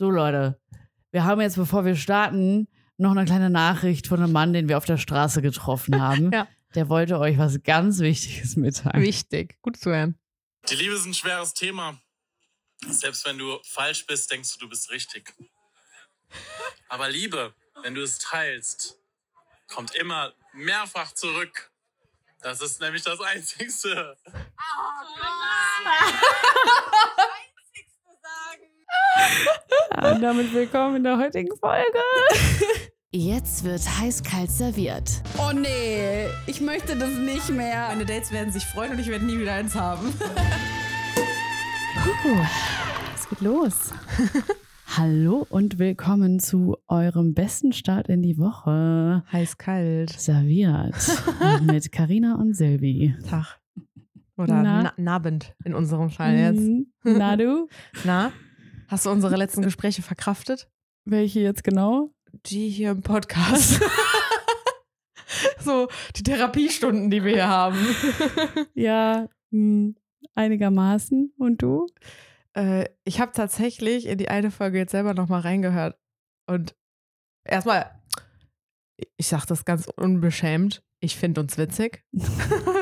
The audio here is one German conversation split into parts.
So, Leute, wir haben jetzt, bevor wir starten, noch eine kleine Nachricht von einem Mann, den wir auf der Straße getroffen haben. Ja. Der wollte euch was ganz Wichtiges mitteilen. Wichtig. Gut zu hören. Die Liebe ist ein schweres Thema. Selbst wenn du falsch bist, denkst du, du bist richtig. Aber Liebe, wenn du es teilst, kommt immer mehrfach zurück. Das ist nämlich das Einzigste. Ja, und damit willkommen in der heutigen Folge. Jetzt wird heiß-kalt serviert. Oh nee, ich möchte das nicht mehr. Meine Dates werden sich freuen und ich werde nie wieder eins haben. Uh, es geht los. Hallo und willkommen zu eurem besten Start in die Woche. Heiß kalt. Serviert mit Karina und Silvi. Tag. Oder Na? na Nabend in unserem Fall jetzt. Mhm. Na du? Na? Hast du unsere letzten Gespräche verkraftet? Welche jetzt genau? Die hier im Podcast. so, die Therapiestunden, die wir hier haben. Ja, mh, einigermaßen. Und du? Äh, ich habe tatsächlich in die eine Folge jetzt selber nochmal reingehört. Und erstmal, ich sage das ganz unbeschämt, ich finde uns witzig.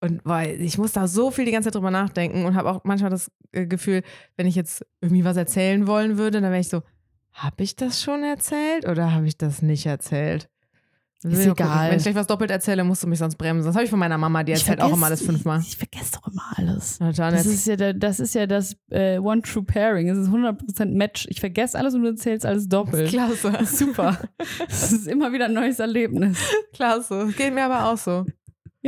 und weil ich muss da so viel die ganze Zeit drüber nachdenken und habe auch manchmal das äh, Gefühl, wenn ich jetzt irgendwie was erzählen wollen würde, dann wäre ich so, habe ich das schon erzählt oder habe ich das nicht erzählt? Ist gucken. egal. Wenn ich gleich was doppelt erzähle, musst du mich sonst bremsen. Das habe ich von meiner Mama, die erzählt auch immer alles fünfmal. Ich, ich vergesse doch immer alles. Das ist ja, das, ist ja das äh, One True Pairing. Es ist 100% Match. Ich vergesse alles und du erzählst alles doppelt. Klasse. Super. Das ist immer wieder ein neues Erlebnis. Klasse. Geht mir aber auch so.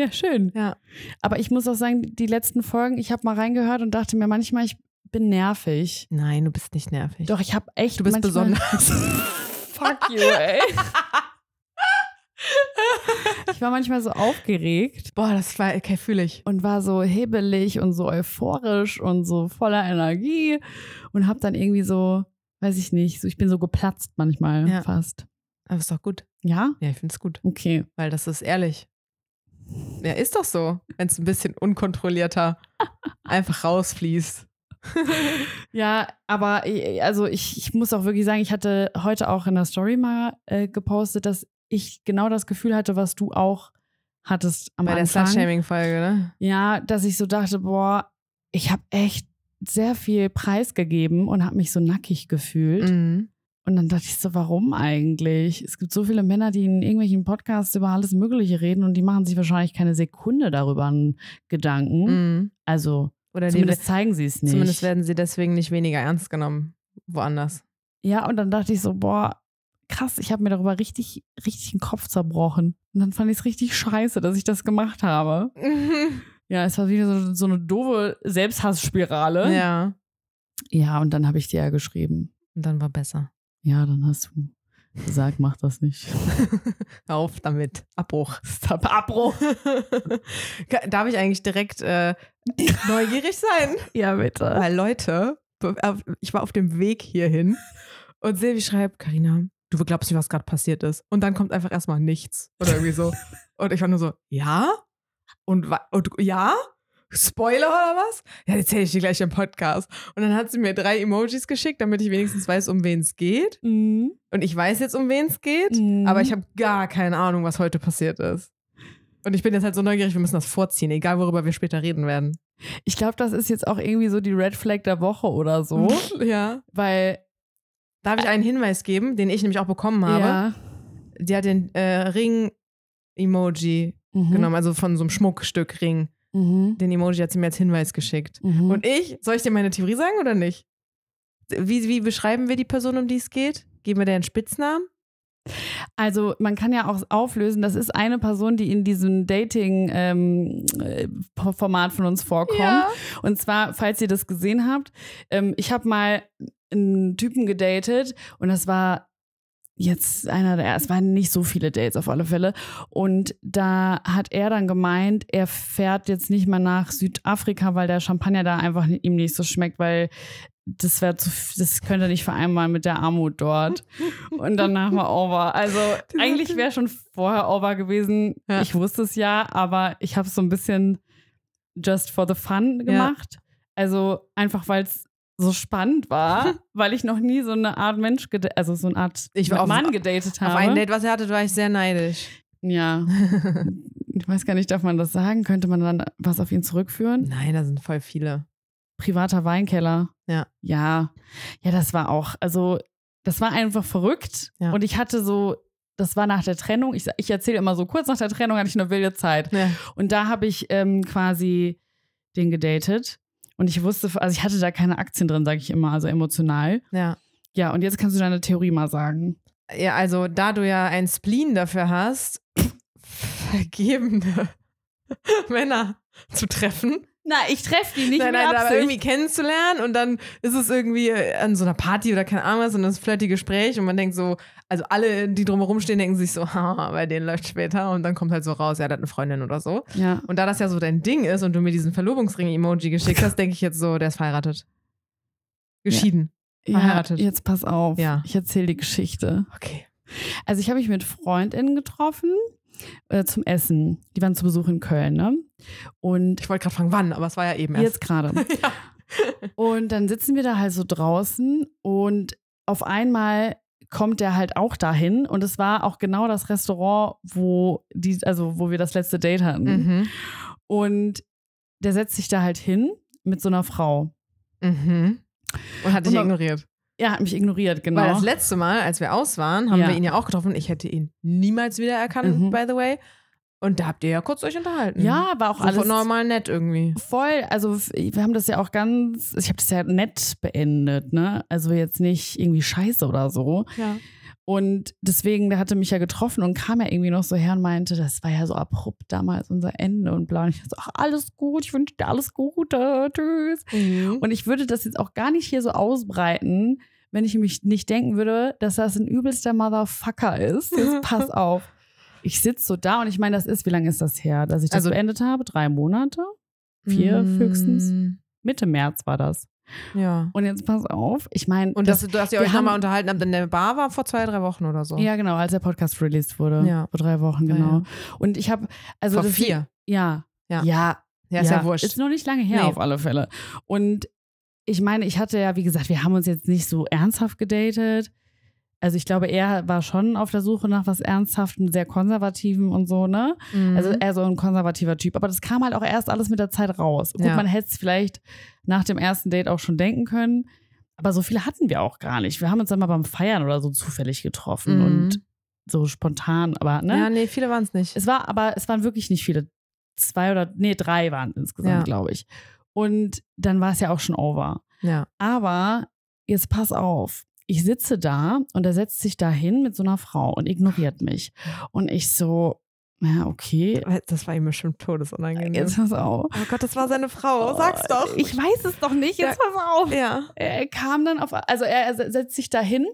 Ja, schön. Ja. Aber ich muss auch sagen, die letzten Folgen, ich habe mal reingehört und dachte mir manchmal, ich bin nervig. Nein, du bist nicht nervig. Doch, ich habe echt. Du bist besonders. Fuck you, ey. Ich war manchmal so aufgeregt Boah, das war, okay, fühle ich. und war so hebelig und so euphorisch und so voller Energie und habe dann irgendwie so, weiß ich nicht, so ich bin so geplatzt manchmal Ja. fast. Aber ist doch gut. Ja? Ja, ich finde es gut. Okay. Weil das ist ehrlich. Ja, ist doch so, wenn es ein bisschen unkontrollierter einfach rausfließt. Ja, aber äh, also ich, ich muss auch wirklich sagen, ich hatte heute auch in der Story mal äh, gepostet, dass ich genau das Gefühl hatte, was du auch hattest am Bei der Anfang. Slut-Shaming-Folge, ne? Ja, dass ich so dachte, boah, ich habe echt sehr viel preisgegeben und habe mich so nackig gefühlt. Mhm. Und dann dachte ich so, warum eigentlich? Es gibt so viele Männer, die in irgendwelchen Podcasts über alles Mögliche reden und die machen sich wahrscheinlich keine Sekunde darüber einen Gedanken. Mhm. Also Oder die, zumindest zeigen sie es nicht. zumindest werden sie deswegen nicht weniger ernst genommen. Woanders. Ja, und dann dachte ich so, boah, krass, ich habe mir darüber richtig, richtig den Kopf zerbrochen. Und dann fand ich es richtig scheiße, dass ich das gemacht habe. Ja, es war wieder so, so eine doofe Selbsthassspirale. ja. Ja, und dann habe ich dir ja geschrieben. Und dann war besser. Ja, dann hast du gesagt, mach das nicht. Auf damit. Abbruch. Stop, Abbruch. Darf ich eigentlich direkt äh, neugierig sein? Ja, bitte. Weil Leute, auf- ich war auf dem Weg hierhin und Silvi schreibt, Karina, du glaubst nicht, was gerade passiert ist. Und dann kommt einfach erstmal nichts. Oder irgendwie so. Und ich war nur so, ja? Und, und ja? Spoiler oder was? Ja, erzähle ich dir gleich im Podcast. Und dann hat sie mir drei Emojis geschickt, damit ich wenigstens weiß, um wen es geht. Mhm. Und ich weiß jetzt, um wen es geht, Mhm. aber ich habe gar keine Ahnung, was heute passiert ist. Und ich bin jetzt halt so neugierig, wir müssen das vorziehen, egal worüber wir später reden werden. Ich glaube, das ist jetzt auch irgendwie so die Red Flag der Woche oder so. Ja. Weil, Darf ich einen Hinweis geben, den ich nämlich auch bekommen habe? ja. Die hat den äh, Ring-Emoji Mhm. genommen, also von so einem Schmuckstück Ring. Mhm. Den Emoji hat sie mir als Hinweis geschickt. Mhm. Und ich, soll ich dir meine Theorie sagen oder nicht? Wie, wie beschreiben wir die Person, um die es geht? Geben wir der einen Spitznamen? Also man kann ja auch auflösen, das ist eine Person, die in diesem Dating-Format von uns vorkommt. Und zwar, falls ihr das gesehen habt, ähm, ich habe mal einen Typen gedatet und das war jetzt einer der, es waren nicht so viele Dates auf alle Fälle. Und da hat er dann gemeint, er fährt jetzt nicht mehr nach Südafrika, weil der Champagner da einfach ihm nicht so schmeckt, weil das wäre zu, das könnte nicht vereinbaren mit der Armut dort. Und danach war over. Also eigentlich wäre schon vorher over gewesen. Ja. Ich wusste es ja, aber ich habe es so ein bisschen just for the fun gemacht. Also einfach, weil es so spannend war, weil ich noch nie so eine Art Mensch, also so eine Art Ich war auf- Mann gedatet habe. Auf ein Date, was er hatte, war ich sehr neidisch. Ja. Ich weiß gar nicht, darf man das sagen? Könnte man dann was auf ihn zurückführen? Nein, da sind voll viele. Privater Weinkeller. Ja. Ja. Ja, das war auch, also das war einfach verrückt. Ja. Und ich hatte so, das war nach der Trennung, ich, ich erzähle immer so, kurz nach der Trennung hatte ich eine wilde Zeit. Ja. Und da habe ich ähm, quasi den gedatet. Und ich wusste, also ich hatte da keine Aktien drin, sage ich immer, also emotional. ja. Ja, und jetzt kannst du deine Theorie mal sagen. Ja, also da du ja ein Spleen dafür hast, vergebene Männer zu treffen. Na, ich treffe die nicht nein, mit nein, aber Absicht. irgendwie kennenzulernen und dann ist es irgendwie an so einer Party oder keine Ahnung was und das flirty Gespräch und man denkt so, also alle, die drumherum stehen, denken sich so, haha, bei denen läuft später und dann kommt halt so raus, ja, der hat eine Freundin oder so. ja. Und da das ja so dein Ding ist und du mir diesen Verlobungsring-Emoji geschickt hast, denke ich jetzt so, der ist verheiratet. Geschieden. ja, Verheiratet. jetzt pass auf. Ja. Ich erzähle die Geschichte. Okay. Also ich habe mich mit FreundInnen getroffen äh, zum Essen. Die waren zu Besuch in Köln, ne? Und Ich wollte gerade fragen, wann, aber es war ja eben erst. jetzt gerade. ja. Und dann sitzen wir da halt so draußen und auf einmal kommt der halt auch dahin und es war auch genau das Restaurant, wo die, also wo wir das letzte Date hatten. Mhm. Und der setzt sich da halt hin mit so einer Frau. Mhm. Und hat dich Und ignoriert. Er hat mich ignoriert, genau. Weil das letzte Mal, als wir aus waren, haben Ja. wir ihn ja auch getroffen. Ich hätte ihn niemals wiedererkannt, Mhm. by the way. Und da habt ihr ja kurz euch unterhalten. ja, war auch so alles normal nett irgendwie. voll. Also wir haben das ja auch ganz, ich habe das ja nett beendet, ne? Also jetzt nicht irgendwie scheiße oder so. Ja. Und deswegen, der hatte mich ja getroffen und kam ja irgendwie noch so her und meinte, das war ja so abrupt damals unser Ende und bla. Und ich so, ach, alles gut, ich wünsche dir alles Gute, tschüss. Mhm. Und ich würde das jetzt auch gar nicht hier so ausbreiten, wenn ich mich nicht denken würde, dass das ein übelster Motherfucker ist. Jetzt pass auf. Ich sitze so da und ich meine, das ist, wie lange ist das her, dass ich das Also- beendet habe? Drei Monate? Vier höchstens? Mhm. Mitte März war das. Ja. Und jetzt pass auf, ich meine, Und dass, dass ihr euch nochmal unterhalten habt in der Bar war vor zwei, drei Wochen oder so. ja genau, als der Podcast released wurde, Ja. vor drei Wochen genau. ja. Und ich habe also vor das- vier. ja, Ja. ja, Ja, ist ja, wurscht. Ist noch nicht lange her Nee. auf alle Fälle. Und ich meine, ich hatte ja, wie gesagt, wir haben uns jetzt nicht so ernsthaft gedatet. Also ich glaube, er war schon auf der Suche nach was Ernsthaftem, sehr Konservativen und so, ne? Mhm. Also eher so ein konservativer Typ. Aber das kam halt auch erst alles mit der Zeit raus. Gut, Ja. man hätte es vielleicht nach dem ersten Date auch schon denken können. Aber so viele hatten wir auch gar nicht. Wir haben uns dann mal beim Feiern oder so zufällig getroffen Mhm. und so spontan, aber ne? Ja, nee, viele waren es nicht. Es war aber, es waren wirklich nicht viele. Zwei oder, nee, drei waren insgesamt, Ja. glaube ich. Und dann war es ja auch schon over. Ja. Aber jetzt pass auf. Ich sitze da und er setzt sich da hin mit so einer Frau und ignoriert mich. Und ich so, ja, okay. Das war ihm bestimmt todesunangenehm. Jetzt pass auf. oh Gott, das war seine Frau. Sag's doch. Ich weiß es doch nicht. Jetzt pass auf. ja. Er kam dann auf, also er, er setzt sich dahin.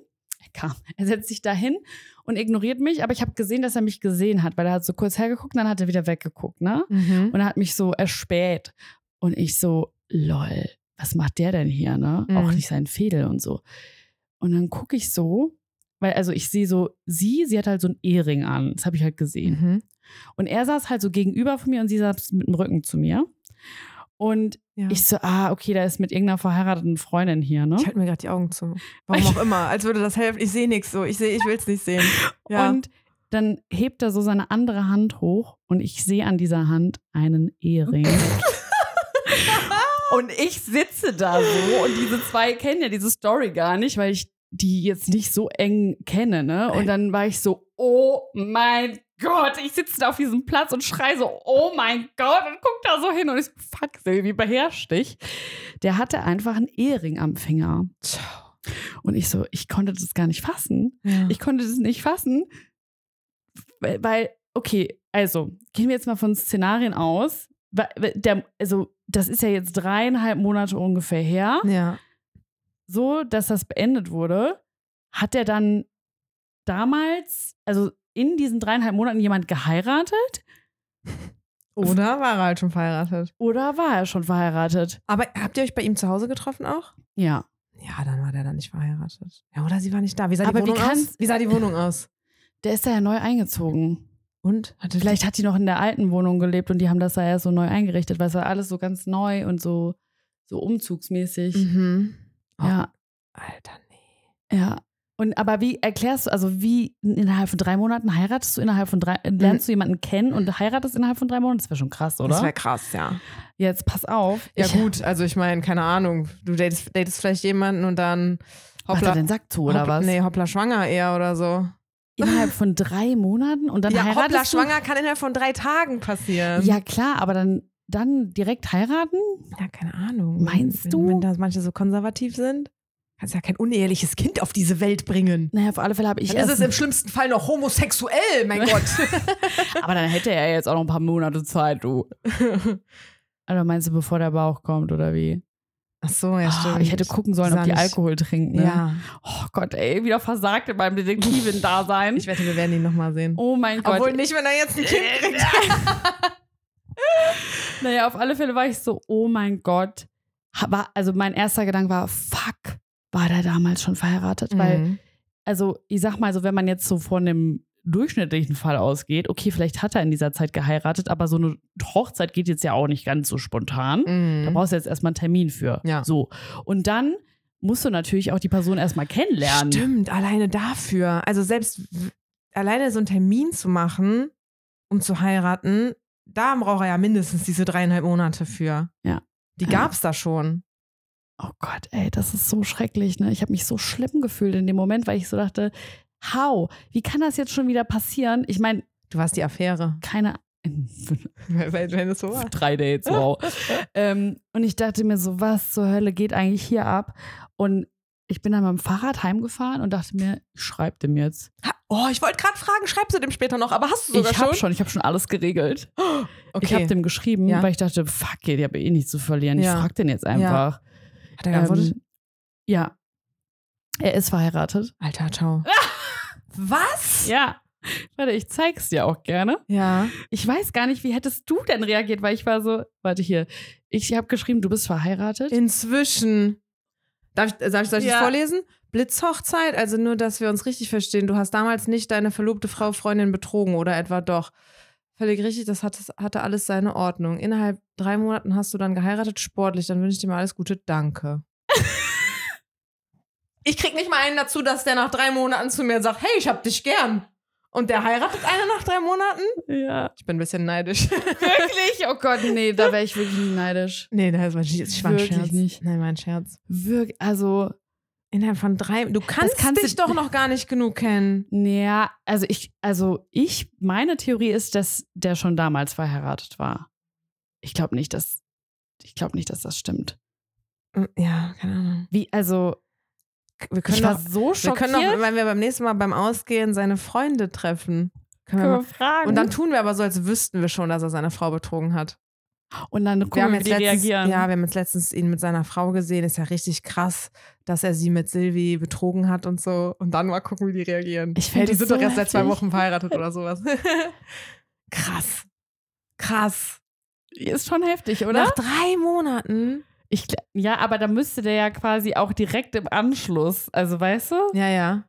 Er kam, er setzt sich dahin und ignoriert mich, aber ich habe gesehen, dass er mich gesehen hat, weil er hat so kurz hergeguckt und dann hat er wieder weggeguckt, ne? Mhm. Und er hat mich so erspäht. Und ich so, lol, was macht der denn hier, ne? Mhm. Auch nicht sein Fädel und so. Und dann gucke ich so, weil, also ich sehe so, sie, sie hat halt so einen Ehering an. Das habe ich halt gesehen. Mhm. Und er saß halt so gegenüber von mir und sie saß mit dem Rücken zu mir. Und Ja. ich so, ah, okay, da ist mit irgendeiner verheirateten Freundin hier, ne? Ich halte mir gerade die Augen zu. Warum auch immer. Als würde das helfen. Ich sehe nichts so. Ich sehe, ich will es nicht sehen. Ja. Und dann hebt er so seine andere Hand hoch und ich sehe an dieser Hand einen Ehering. und ich sitze da so und diese zwei kennen ja diese Story gar nicht, weil ich die jetzt nicht so eng kenne, ne? Und dann war ich so, oh mein Gott, ich sitze da auf diesem Platz und schrei so, oh mein Gott, und guck da so hin und ich so, fuck, Silvi, beherrsch dich. Der hatte einfach einen Ehering am Finger. Und ich so, ich konnte das gar nicht fassen. Ja. Ich konnte das nicht fassen, weil, weil, okay, also gehen wir jetzt mal von Szenarien aus. Der, also, das ist ja jetzt dreieinhalb Monate ungefähr her, ja. so dass das beendet wurde. Hat er dann damals, also in diesen dreieinhalb Monaten jemand geheiratet Oder war er halt schon verheiratet? oder war er schon verheiratet? Aber habt ihr euch bei ihm zu Hause getroffen auch? Ja. Ja, dann war der dann nicht verheiratet. Ja, oder sie war nicht da. Wie sah Aber die wie Wohnung aus? Wie sah die Wohnung aus? Der ist da ja neu eingezogen. Und? Hatte Vielleicht hat die noch in der alten Wohnung gelebt und die haben das da ja so neu eingerichtet, weil es war alles so ganz neu und so, so umzugsmäßig. Mhm. Ja, Alter, nee. ja. Und aber wie erklärst du, also wie innerhalb von drei Monaten heiratest du innerhalb von drei, lernst du jemanden kennen und heiratest innerhalb von drei Monaten? Das wäre schon krass, oder? Das wäre krass, ja. Jetzt pass auf. Ja, ich, gut, also ich meine, keine Ahnung. Du datest, datest vielleicht jemanden und dann Macht er den Sack zu, oder hoppla, was? Nee, hoppla schwanger eher oder so. Innerhalb von drei Monaten und dann ja, heiratest hoppla du? schwanger kann innerhalb von drei Tagen passieren. Ja, klar, aber dann, dann direkt heiraten? Ja, keine Ahnung. Meinst wenn, du? Wenn da manche so konservativ sind, kannst ja kein uneheliches Kind auf diese Welt bringen. Naja, auf alle Fälle habe ich Dann ist es im schlimmsten Fall noch homosexuell, mein Gott. aber dann hätte er jetzt auch noch ein paar Monate Zeit, du. Also meinst du, bevor der Bauch kommt oder wie? Ach so, ja, Ah, stimmt. ich hätte gucken sollen, ob Sah die Alkohol trinken. Ne? Ja. Oh Gott, ey, wieder versagt in meinem Detektivin-Dasein. Ich wette, wir werden ihn nochmal sehen. Oh mein Gott. Obwohl nicht, wenn er jetzt ein Kind kriegt. Naja, auf alle Fälle war ich so, oh mein Gott. War, also mein erster Gedanke war, fuck, war der damals schon verheiratet? Weil, Mhm. also ich sag mal so, wenn man jetzt so von einem durchschnittlichen Fall ausgeht, okay, vielleicht hat er in dieser Zeit geheiratet, aber so eine Hochzeit geht jetzt ja auch nicht ganz so spontan. Da Mhm. brauchst du jetzt erstmal einen Termin für. Ja. So. Und dann musst du natürlich auch die Person erstmal kennenlernen. Stimmt, alleine dafür. Also selbst alleine so einen Termin zu machen, um zu heiraten, da braucht er ja mindestens diese dreieinhalb Monate für. Ja. Die Ja. gab's da schon. Oh Gott, ey, das ist so schrecklich, ne? Ich habe mich so schlimm gefühlt in dem Moment, weil ich so dachte, how? Wie kann das jetzt schon wieder passieren? Ich meine, Du warst die Affäre. keine wenn es so war. drei Dates, wow. ähm, und ich dachte mir so, was zur Hölle geht eigentlich hier ab? Und ich bin dann mit dem Fahrrad heimgefahren und dachte mir, ich schreib dem jetzt. Oh, ich wollte gerade fragen, schreibst du dem später noch, aber hast du sogar ich habe schon? schon, ich habe schon alles geregelt. Okay. Ich habe dem geschrieben, Ja. weil ich dachte, fuck it, ich habe eh nichts zu verlieren. Ich Ja. frag den jetzt einfach. Hat er geantwortet? Ähm, ja. Er ist verheiratet. Alter, ciao. Was? Ja. Warte, ich zeig's dir auch gerne. Ja. Ich weiß gar nicht, wie hättest du denn reagiert, weil ich war so, warte hier, ich habe geschrieben, du bist verheiratet. Inzwischen. Darf ich, darf ich, soll ich Ja. das vorlesen? Blitzhochzeit, also nur, dass wir uns richtig verstehen. Du hast damals nicht deine verlobte Frau, Freundin betrogen oder etwa doch. Völlig richtig, das hatte, hatte alles seine Ordnung. Innerhalb drei Monaten hast du dann geheiratet, sportlich. Dann wünsche ich dir mal alles Gute. Danke. ich krieg nicht mal einen dazu, dass der nach drei Monaten zu mir sagt, hey, ich hab dich gern. Und der heiratet eine nach drei Monaten? ja. Ich bin ein bisschen neidisch. Wirklich? Oh Gott, nee, da wäre ich wirklich nicht neidisch. nee, das war, ich war ein Scherz. nicht. Nein, war ein Scherz. Wirklich, also, Innerhalb von drei. Du kannst, kannst dich doch noch gar nicht genug kennen. naja, also ich, also ich, meine Theorie ist, dass der schon damals verheiratet war. Ich glaube nicht, dass, ich glaube nicht, dass das stimmt. Ja, keine Ahnung. Wie, also, Wir können ich war doch, so wir schockiert. können doch, wenn wir beim nächsten Mal beim Ausgehen seine Freunde treffen. Können wir Können mal, wir fragen. und dann tun wir aber so, als wüssten wir schon, dass er seine Frau betrogen hat. und dann Wir gucken haben wir, wie jetzt die letztens, reagieren. ja, wir haben jetzt letztens ihn mit seiner Frau gesehen. Ist ja richtig krass, dass er sie mit Silvi betrogen hat und so. Und dann mal gucken, wie die reagieren. Ich die sind so doch erst seit zwei. Wochen verheiratet oder sowas. krass. Krass. Ist schon heftig, oder? Nach drei Monaten. Ich, ja, aber da müsste der ja quasi auch direkt im Anschluss, also weißt du? Ja, ja.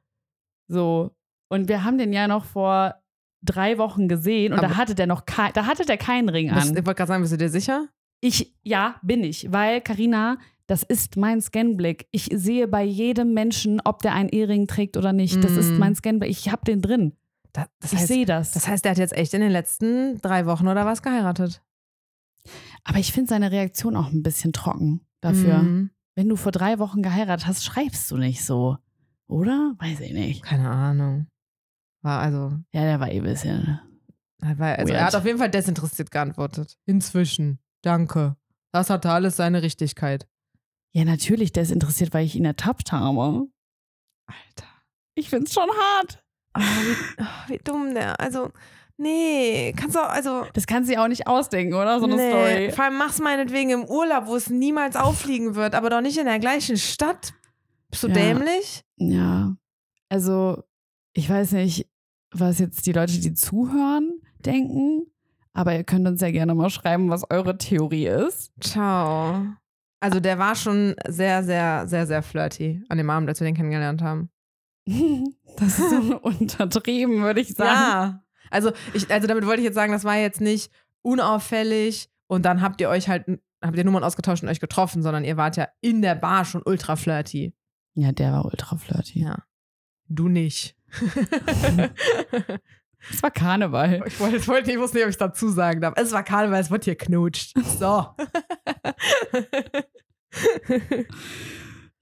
So. Und wir haben den ja noch vor drei Wochen gesehen und Aber- da hatte der noch kein, da hatte der keinen Ring Bist, an. ich wollte gerade sagen, bist du dir sicher? Ich, ja, bin ich, weil Karina, das ist mein Scanblick. Ich sehe bei jedem Menschen, ob der einen Ehering trägt oder nicht. Das ist Mm. mein Scanblick. Ich habe den drin. Da, ich sehe das. das heißt, der hat jetzt echt in den letzten drei Wochen oder was geheiratet. Aber ich finde seine Reaktion auch ein bisschen trocken dafür. Mhm. Wenn du vor drei Wochen geheiratet hast, schreibst du nicht so. Oder? Weiß ich nicht. Keine Ahnung. War also, Ja, der war eh ein bisschen. er war, also Weird. er hat auf jeden Fall desinteressiert geantwortet. Inzwischen. Danke. Das hatte alles seine Richtigkeit. Ja, natürlich, der ist interessiert, weil ich ihn ertappt habe. Alter. Ich find's schon hart. Oh, wie, oh, wie dumm der. Also, nee, kannst du auch, also. Das kannst du dir auch nicht ausdenken, oder? So eine nee. Story. Vor allem mach's meinetwegen im Urlaub, wo es niemals auffliegen wird, aber doch nicht in der gleichen Stadt. Bist du Ja. dämlich? Ja. Also, ich weiß nicht, was jetzt die Leute, die zuhören, denken. Aber ihr könnt uns ja gerne mal schreiben, was eure Theorie ist. Ciao. Also der war schon sehr, sehr, sehr, sehr flirty an dem Abend, als wir den kennengelernt haben. Das ist so untertrieben, würde ich sagen. Ja. Also, ich, also damit wollte ich jetzt sagen, das war jetzt nicht unauffällig und dann habt ihr euch halt habt ihr Nummern ausgetauscht und euch getroffen, sondern ihr wart ja in der Bar schon ultra flirty. Ja, der war ultra flirty. Ja. Du nicht. Es war Karneval. ich, wollte, ich, wollte, ich wusste nicht, ob ich es dazu sagen darf. Es war Karneval, es wird hier knutscht. So.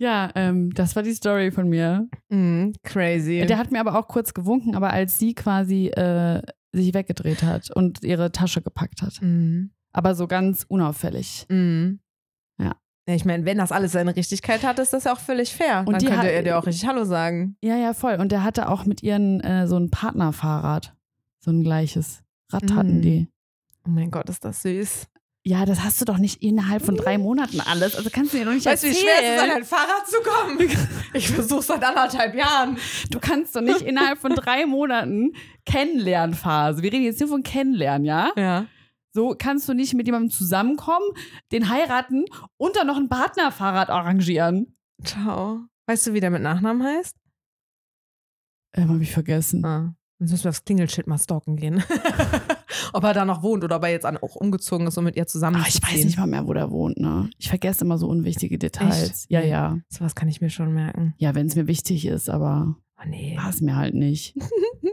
Ja, ähm, das war die Story von mir. mm, crazy. Der hat mir aber auch kurz gewunken, aber als sie quasi äh, sich weggedreht hat und ihre Tasche gepackt hat. mm, Aber so ganz unauffällig. mm. Ja. Ich meine, wenn das alles seine Richtigkeit hat, ist das ja auch völlig fair. Und Dann die könnte hat- er dir auch richtig Hallo sagen. Ja, ja, voll. Und der hatte auch mit ihren äh, so ein Partnerfahrrad. So ein gleiches. Rad hatten Mm. die. Oh mein Gott, ist das süß. Ja, das hast du doch nicht innerhalb von drei Monaten alles. Also kannst du dir doch nicht Weißt du, wie erzählen. schwer es ist, an ein Fahrrad zu kommen? Ich versuche seit anderthalb Jahren. Du kannst doch nicht innerhalb von drei Monaten Kennenlernphase. Wir reden jetzt nur von Kennenlernen, ja? Ja. So kannst du nicht mit jemandem zusammenkommen, den heiraten und dann noch ein Partnerfahrrad arrangieren. Ciao. Weißt du, wie der mit Nachnamen heißt? Ähm, hab ich vergessen. Ah. Sonst müssen wir aufs Klingelschild mal stalken gehen. ob er da noch wohnt oder ob er jetzt auch umgezogen ist, um mit ihr zusammen Ah, ich weiß nicht mal mehr, wo der wohnt, ne? Ich vergesse immer so unwichtige Details. Echt? Ja, ja. Sowas kann ich mir schon merken. Ja, wenn es mir wichtig ist, aber Oh nee. war es mir halt nicht.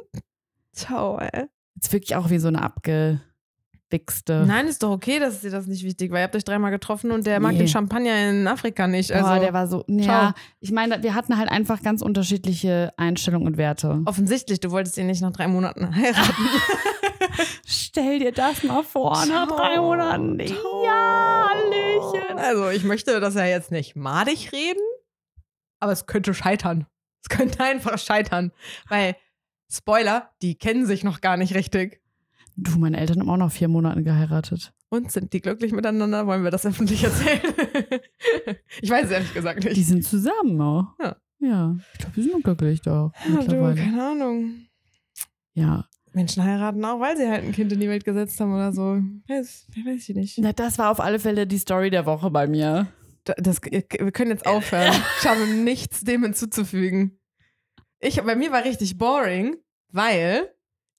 Ciao, ey. Jetzt wirklich auch wie so eine abgewichste. Nein, ist doch okay, dass dir das nicht wichtig war. Ihr habt euch dreimal getroffen und der mag Nee. den Champagner in Afrika nicht. Also Boah, der war so, ja, ich meine, wir hatten halt einfach ganz unterschiedliche Einstellungen und Werte. offensichtlich, du wolltest ihn nicht nach drei Monaten heiraten. Stell dir das mal vor, nach Ciao. drei Monaten. Ja, Hallöchen. Also, ich möchte das ja jetzt nicht madig reden, aber es könnte scheitern. Es könnte einfach scheitern. Weil, Spoiler, die kennen sich noch gar nicht richtig. Du, meine Eltern haben auch noch vier Monate geheiratet. Und sind die glücklich miteinander? Wollen wir das öffentlich erzählen? ich weiß es ehrlich gesagt Die nicht. sind zusammen, oh. Ja. Ja, ich glaube, die sind glücklich doch. Ja, du, mittlerweile. keine Ahnung. Ja. Menschen heiraten auch, weil sie halt ein Kind in die Welt gesetzt haben oder so. Weiß, weiß ich nicht. Na, das war auf alle Fälle die Story der Woche bei mir. Da- Das, wir können jetzt aufhören. Ich habe nichts dem hinzuzufügen. Ich, bei mir war richtig boring, weil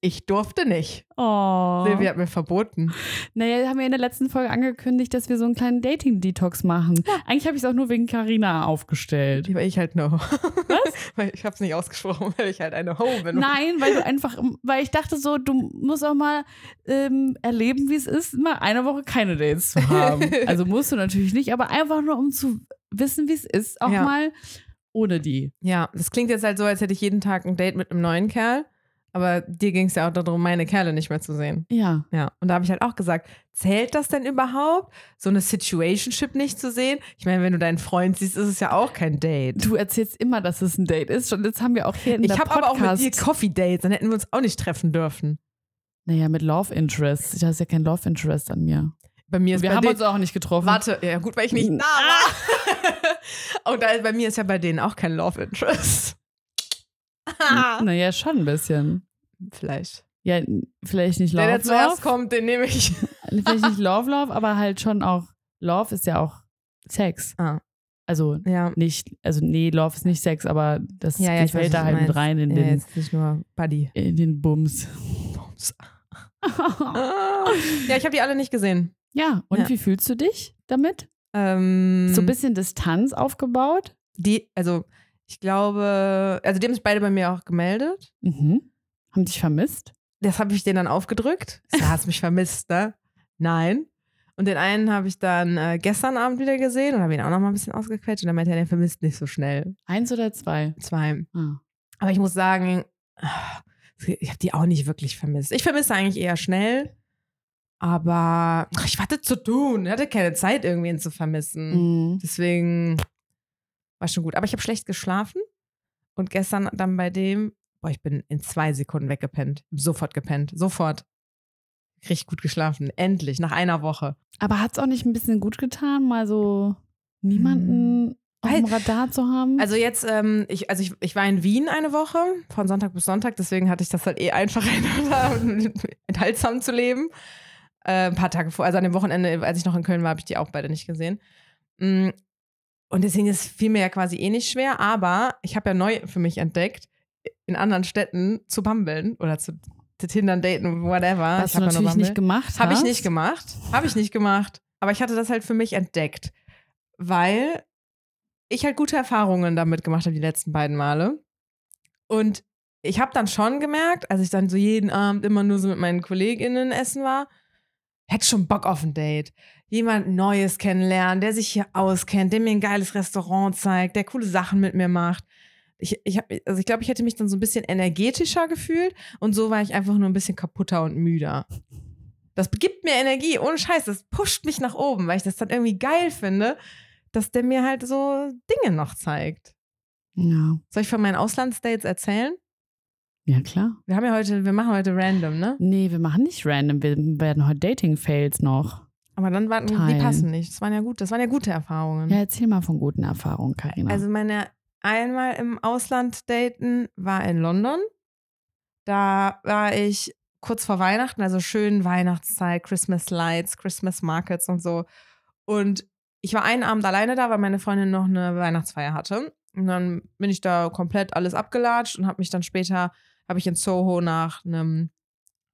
ich durfte nicht. Oh. Silvia hat mir verboten. Naja, haben wir in der letzten Folge angekündigt, dass wir so einen kleinen Dating-Detox machen. Eigentlich habe ich es auch nur wegen Carina aufgestellt. Weil ich halt eine Ho Was? weil ich habe es nicht ausgesprochen, weil ich halt eine Ho bin. Nein, weil du einfach, weil ich dachte so, du musst auch mal ähm, erleben, wie es ist, mal eine Woche keine Dates zu haben. Also musst du natürlich nicht, aber einfach nur, um zu wissen, wie es ist, auch Ja. mal ohne die. Ja, das klingt jetzt halt so, als hätte ich jeden Tag ein Date mit einem neuen Kerl. Aber dir ging es ja auch darum, meine Kerle nicht mehr zu sehen. Ja. Ja, und da habe ich halt auch gesagt, zählt das denn überhaupt, so eine Situationship nicht zu sehen? Ich meine, wenn du deinen Freund siehst, ist es ja auch kein Date. Du erzählst immer, dass es ein Date ist. Und jetzt haben wir auch hier in Ich der habe aber auch mit dir Coffee Dates, dann hätten wir uns auch nicht treffen dürfen. Naja, mit Love Interest. Du hast ja kein Love Interest an mir. Bei mir ist wir bei haben uns auch nicht getroffen. Warte, ja gut, weil ich nicht nah war. Und bei mir ist ja bei denen auch kein Love Interest. Naja, schon ein bisschen. Vielleicht. Ja, vielleicht nicht Der, Love, der zuerst Love. kommt, den nehme ich. Vielleicht nicht Love, Love, aber halt schon auch. Love ist ja auch Sex. Ah. Also Ja. nicht, also nee, Love ist nicht Sex, aber das Ja, ja, fällt da halt mit rein in, ja, den, jetzt nicht nur Buddy. in den Bums. Ja, ich habe die alle nicht gesehen. ja, und Ja. wie fühlst du dich damit? Ähm, So ein bisschen Distanz aufgebaut? Die, also ich glaube, also die haben sich beide bei mir auch gemeldet. Mhm. Haben dich vermisst? Das habe ich denen dann aufgedrückt. Du hast mich vermisst, ne? Nein. Und den einen habe ich dann äh, gestern Abend wieder gesehen und habe ihn auch noch mal ein bisschen ausgequetscht. Und dann meinte er, der vermisst nicht so schnell. Eins oder zwei? Zwei. Ah. Aber ich muss sagen, ah, ich habe die auch nicht wirklich vermisst. Ich vermisse eigentlich eher schnell. Aber ich hatte zu tun. Ich hatte keine Zeit, irgendwen zu vermissen. Mhm. Deswegen war schon gut. Aber ich habe schlecht geschlafen. Und gestern dann bei dem, boah, ich bin in zwei Sekunden weggepennt. Sofort gepennt. Sofort. Richtig gut geschlafen. Endlich, nach einer Woche. Aber hat es auch nicht ein bisschen gut getan, mal so niemanden auf dem Radar zu haben? Also jetzt, ähm, ich, also ich, ich war in Wien eine Woche, von Sonntag bis Sonntag, deswegen hatte ich das halt eh einfacher, enthaltsam zu leben. Äh, ein paar Tage vor, also an dem Wochenende, als ich noch in Köln war, habe ich die auch beide nicht gesehen. Und deswegen ist fiel mir ja quasi eh nicht schwer, aber ich habe ja neu für mich entdeckt, in anderen Städten zu bumbeln oder zu, Tindern, daten, whatever. Was ich du hab ja natürlich nicht gemacht Habe ich nicht gemacht. Habe ich nicht gemacht. aber ich hatte das halt für mich entdeckt, weil ich halt gute Erfahrungen damit gemacht habe die letzten beiden Male. Und ich habe dann schon gemerkt, als ich dann so jeden Abend immer nur so mit meinen KollegInnen essen war, hätte schon Bock auf ein Date. Jemand Neues kennenlernen, der sich hier auskennt, der mir ein geiles Restaurant zeigt, der coole Sachen mit mir macht. Ich, ich, hab, also ich glaube, ich hätte mich dann so ein bisschen energetischer gefühlt und so war ich einfach nur ein bisschen kaputter und müder. Das gibt mir Energie, ohne Scheiß. Das pusht mich nach oben, weil ich das dann irgendwie geil finde, dass der mir halt so Dinge noch zeigt. Ja. Soll ich von meinen Auslandsdates erzählen? Ja, klar. Wir haben ja heute, wir machen heute random, ne? Nee, wir machen nicht random. Wir werden heute Dating-Fails noch. Aber dann warten, die Teilen. passen nicht. Das waren ja gut, das waren ja gute Erfahrungen. Ja, erzähl mal von guten Erfahrungen, Karina. Also meine einmal im Ausland daten war in London. Da war ich kurz vor Weihnachten, also schön Weihnachtszeit, Christmas Lights, Christmas Markets und so. Und ich war einen Abend alleine da, weil meine Freundin noch eine Weihnachtsfeier hatte. Und dann bin ich da komplett alles abgelatscht und habe mich dann später, habe ich in Soho nach einem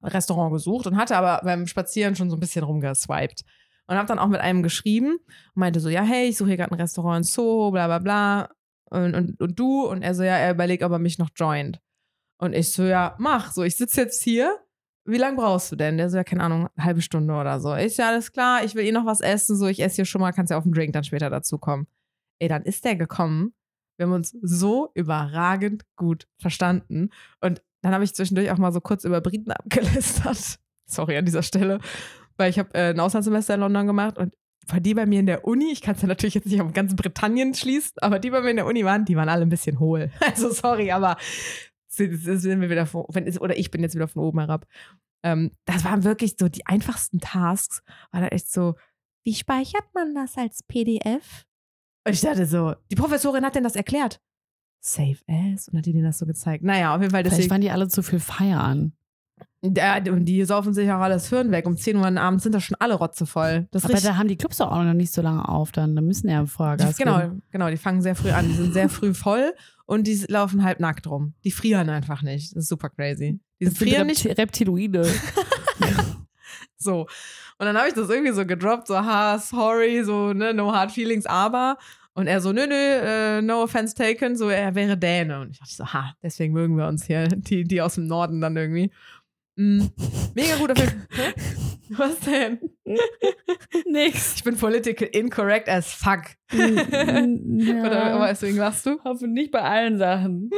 Restaurant gesucht und hatte aber beim Spazieren schon so ein bisschen rumgeswiped. Und habe dann auch mit einem geschrieben und meinte so, ja, hey, ich suche hier gerade ein Restaurant in Soho, bla bla bla. Und, und, und du? Und er so, ja, er überlegt, ob er mich noch joint. Und ich so, ja, mach. So, ich sitze jetzt hier. Wie lange brauchst du denn? Der so, ja, keine Ahnung, halbe Stunde oder so. Ich ja, alles klar, ich will eh noch was essen. So, ich esse hier schon mal, kannst ja auf den Drink dann später dazu kommen. Ey, dann ist der gekommen. Wir haben uns so überragend gut verstanden. Und dann habe ich zwischendurch auch mal so kurz über Briten abgelästert. Sorry an dieser Stelle. Weil ich habe äh, ein Auslandssemester in London gemacht und die bei mir in der Uni, ich kann es ja natürlich jetzt nicht auf ganz Britannien schließen, aber die bei mir in der Uni waren, die waren alle ein bisschen hohl. Also sorry, aber sind wir wieder von, oder ich bin jetzt wieder von oben herab. Ähm, das waren wirklich so die einfachsten Tasks. War da echt so, wie speichert man das als PDF? Und ich dachte so, die Professorin hat denn das erklärt. Save as und hat denen das so gezeigt. Naja, auf jeden Fall Vielleicht deswegen. waren die alle zu viel feiern. Ja, und die saufen sich auch alles Hirn weg. Um 10 Uhr abends sind da schon alle rotzevoll. Das ist Aber da haben die Clubs auch noch nicht so lange auf, dann. Da müssen ja vorher Die, Gas geben. genau, genau, die fangen sehr früh an. Die sind sehr früh voll und die laufen halb nackt rum. Die frieren einfach nicht. Das ist super crazy. Die Das sind frieren Repti nicht Reptiloide. so. Und dann habe ich das irgendwie so gedroppt, so, ha, sorry, so, ne, no hard feelings, aber. Und er so, nö, nö, äh, no offense taken, so, er wäre Däne. Und ich dachte so, ha, deswegen mögen wir uns hier, die, die aus dem Norden dann irgendwie. Mm, mega guter Film. Was denn? Nix. Ich bin political incorrect as fuck. ja. Oder aber deswegen lachst du? hoffe nicht bei allen Sachen.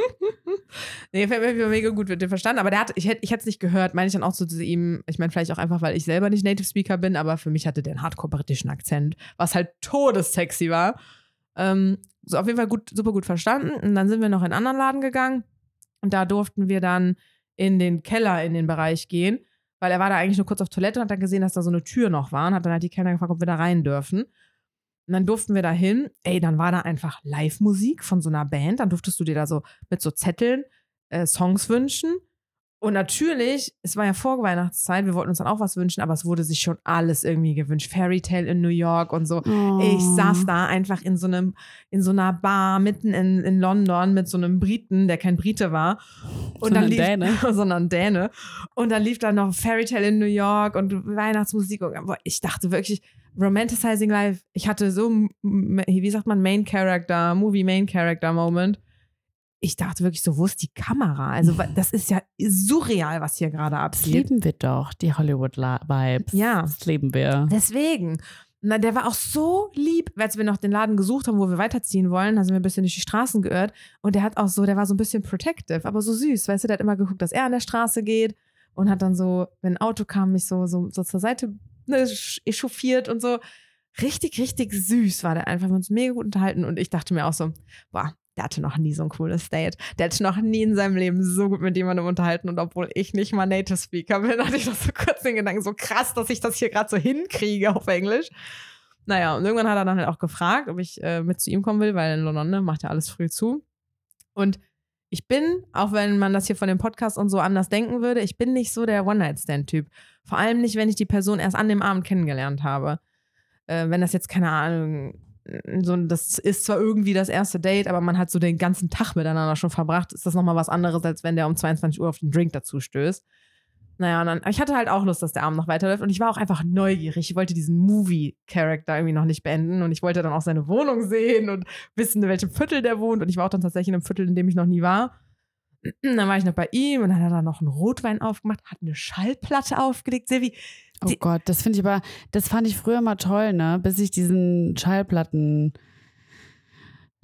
Nee, fällt mir mega gut mit dem verstanden. Aber der hat, ich hätte ich es nicht gehört, meine ich dann auch so zu ihm. Ich meine, vielleicht auch einfach, weil ich selber nicht Native Speaker bin, aber für mich hatte der einen hardcore-britischen Akzent, was halt todessexy war. Ähm, so auf jeden Fall gut, super gut verstanden. Und dann sind wir noch in einen anderen Laden gegangen und da durften wir dann in den Keller, in den Bereich gehen, weil er war da eigentlich nur kurz auf Toilette und hat dann gesehen, dass da so eine Tür noch war und hat dann halt die Kellner gefragt, ob wir da rein dürfen. Und dann durften wir da hin. Ey, dann war da einfach Live-Musik von so einer Band. Dann durftest du dir da so mit so Zetteln äh, Songs wünschen. Und natürlich, es war ja Vorweihnachtszeit, wir wollten uns dann auch was wünschen, aber es wurde sich schon alles irgendwie gewünscht. Fairy Tale in New York und so. Oh. Ich saß da einfach in so einem, in so einer Bar mitten in, in London mit so einem Briten, der kein Brite war. Und Sondern dann lief, Däne. sondern Däne. Und dann lief da noch Fairy Tale in New York und Weihnachtsmusik. Und ich dachte wirklich, Romanticizing Life, ich hatte so, wie sagt man, Main Character, Movie Main Character Moment. Ich dachte wirklich so, wo ist die Kamera? Also, das ist ja surreal, was hier gerade Das abgeht. leben wir doch, die Hollywood-Vibes. Ja. Das leben wir. Deswegen. Na, der war auch so lieb, als wir noch den Laden gesucht haben, wo wir weiterziehen wollen, da sind wir ein bisschen durch die Straßen geirrt und der hat auch so, der war so ein bisschen protective, aber so süß, weißt du, der hat immer geguckt, dass er an der Straße geht und hat dann so, wenn ein Auto kam, mich so, so, so zur Seite ne, echauffiert und so. Richtig, richtig süß war der einfach, wir haben uns mega gut unterhalten und ich dachte mir auch so, boah, der hatte noch nie so ein cooles Date. Der hatte noch nie in seinem Leben so gut mit jemandem unterhalten und obwohl ich nicht mal Native Speaker bin, hatte ich noch so kurz den Gedanken, so krass, dass ich das hier gerade so hinkriege auf Englisch. Naja, und irgendwann hat er dann halt auch gefragt, ob ich äh, mit zu ihm kommen will, weil in London ne, macht ja alles früh zu. Und ich bin, auch wenn man das hier von dem Podcast und so anders denken würde, ich bin nicht so der One-Night-Stand-Typ. Vor allem nicht, wenn ich die Person erst an dem Abend kennengelernt habe. Äh, wenn das jetzt, keine Ahnung, so, das ist zwar irgendwie das erste Date, aber man hat so den ganzen Tag miteinander schon verbracht, ist das nochmal was anderes, als wenn der um 22 Uhr auf den Drink dazu stößt. Naja, und dann, ich hatte halt auch Lust, dass der Abend noch weiterläuft. Und ich war auch einfach neugierig. Ich wollte diesen Movie-Charakter irgendwie noch nicht beenden. Und ich wollte dann auch seine Wohnung sehen und wissen, in welchem Viertel der wohnt. Und ich war auch dann tatsächlich in einem Viertel, in dem ich noch nie war. Dann war ich noch bei ihm und dann hat er noch einen Rotwein aufgemacht, hat eine Schallplatte aufgelegt. Silvi, Oh Gott, das finde ich aber, das fand ich früher mal toll, ne? Bis ich diesen Schallplatten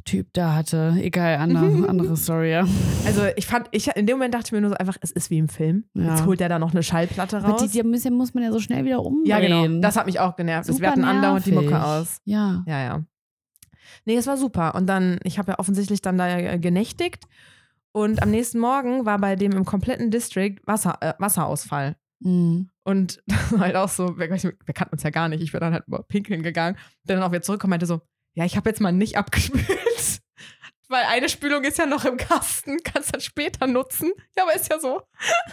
Typ da hatte. Egal, andere, andere Story, ja. also ich fand, ich, in dem Moment dachte ich mir nur so einfach, es ist wie im Film. Ja. Jetzt holt er da noch eine Schallplatte Aber raus. die, die müssen, muss man ja so schnell wieder umdrehen. ja, genau. Das hat mich auch genervt. Super wir hatten andauernd die Mucke aus. Ja. Ja, ja. Nee, es war super. Und dann, ich habe ja offensichtlich dann da äh, genächtigt. Und am nächsten Morgen war bei dem im kompletten District Wasser, äh, Wasserausfall. Mhm. Und das war halt auch so, wir, wir kannten uns ja gar nicht. Ich bin dann halt über pinkeln gegangen. Dann auch wieder zurück und meinte so, ja, ich habe jetzt mal nicht abgespült. Weil eine Spülung ist ja noch im Kasten, kannst dann später nutzen. Ja, aber ist ja so.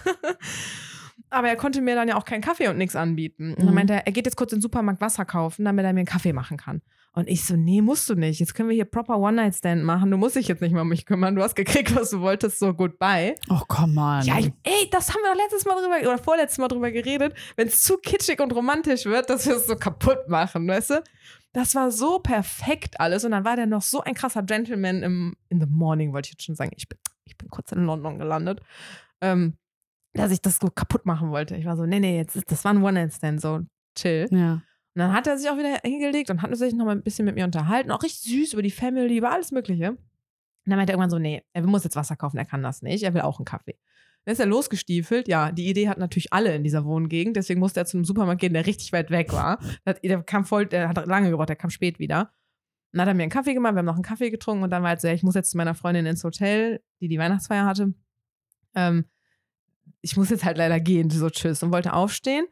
aber er konnte mir dann ja auch keinen Kaffee und nichts anbieten. Und dann Mhm. meinte er, er geht jetzt kurz in den Supermarkt Wasser kaufen, damit er mir einen Kaffee machen kann. Und ich so, nee, musst du nicht. Jetzt können wir hier proper One-Night-Stand machen. Du musst dich jetzt nicht mehr um mich kümmern. Du hast gekriegt, was du wolltest. So, goodbye. Oh, komm on. Ja, ich, ey, das haben wir doch letztes Mal drüber oder vorletztes Mal drüber geredet, wenn es zu kitschig und romantisch wird, dass wir es so kaputt machen, weißt du? Das war so perfekt alles und dann war der noch so ein krasser Gentleman im in the morning, wollte ich jetzt schon sagen. Ich bin, ich bin kurz in London gelandet, ähm, dass ich das so kaputt machen wollte. Ich war so, nee, nee, jetzt ist, das war ein One-Night-Stand, so chill. ja. Und dann hat er sich auch wieder hingelegt und hat sich noch mal ein bisschen mit mir unterhalten, auch richtig süß über die Family, über alles Mögliche. Und dann meinte er irgendwann so, nee, er muss jetzt Wasser kaufen, er kann das nicht, er will auch einen Kaffee. Dann ist er losgestiefelt. Ja, die Idee hatten natürlich alle in dieser Wohngegend, deswegen musste er zu einem Supermarkt gehen, der richtig weit weg war. Der, kam voll, der hat lange gebraucht, der kam spät wieder. Und dann hat er mir einen Kaffee gemacht, wir haben noch einen Kaffee getrunken und dann war er so, ich muss jetzt zu meiner Freundin ins Hotel, die die Weihnachtsfeier hatte. Ähm, ich muss jetzt halt leider gehen, so tschüss. Und wollte aufstehen.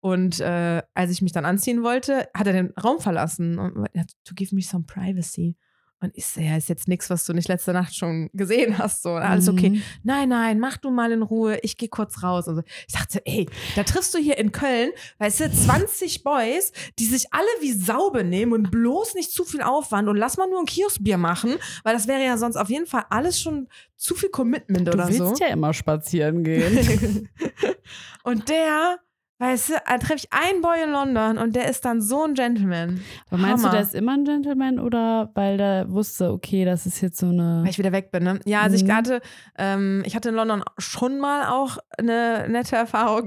Und äh, als ich mich dann anziehen wollte, hat er den Raum verlassen und hat, to give me some privacy. Und ich so, ja, ist jetzt nichts, was du nicht letzte Nacht schon gesehen hast. So, alles okay. Mhm. Nein, nein, mach du mal in Ruhe, ich gehe kurz raus. Und so. Ich dachte, ey, da triffst du hier in Köln, weißt du, 20 Boys, die sich alle wie Sau benehmen und bloß nicht zu viel Aufwand und lass mal nur ein Kioskbier machen, weil das wäre ja sonst auf jeden Fall alles schon zu viel Commitment Du oder willst so. ja immer spazieren gehen. und der, weißt du, da treffe ich einen Boy in London und der ist dann so ein Gentleman. Aber meinst Hammer. du, der ist immer ein Gentleman oder weil der wusste, okay, das ist jetzt so eine. Weil ich wieder weg bin, ne? Ja, also ich Mhm. hatte, ähm, ich hatte in London schon mal auch eine nette Erfahrung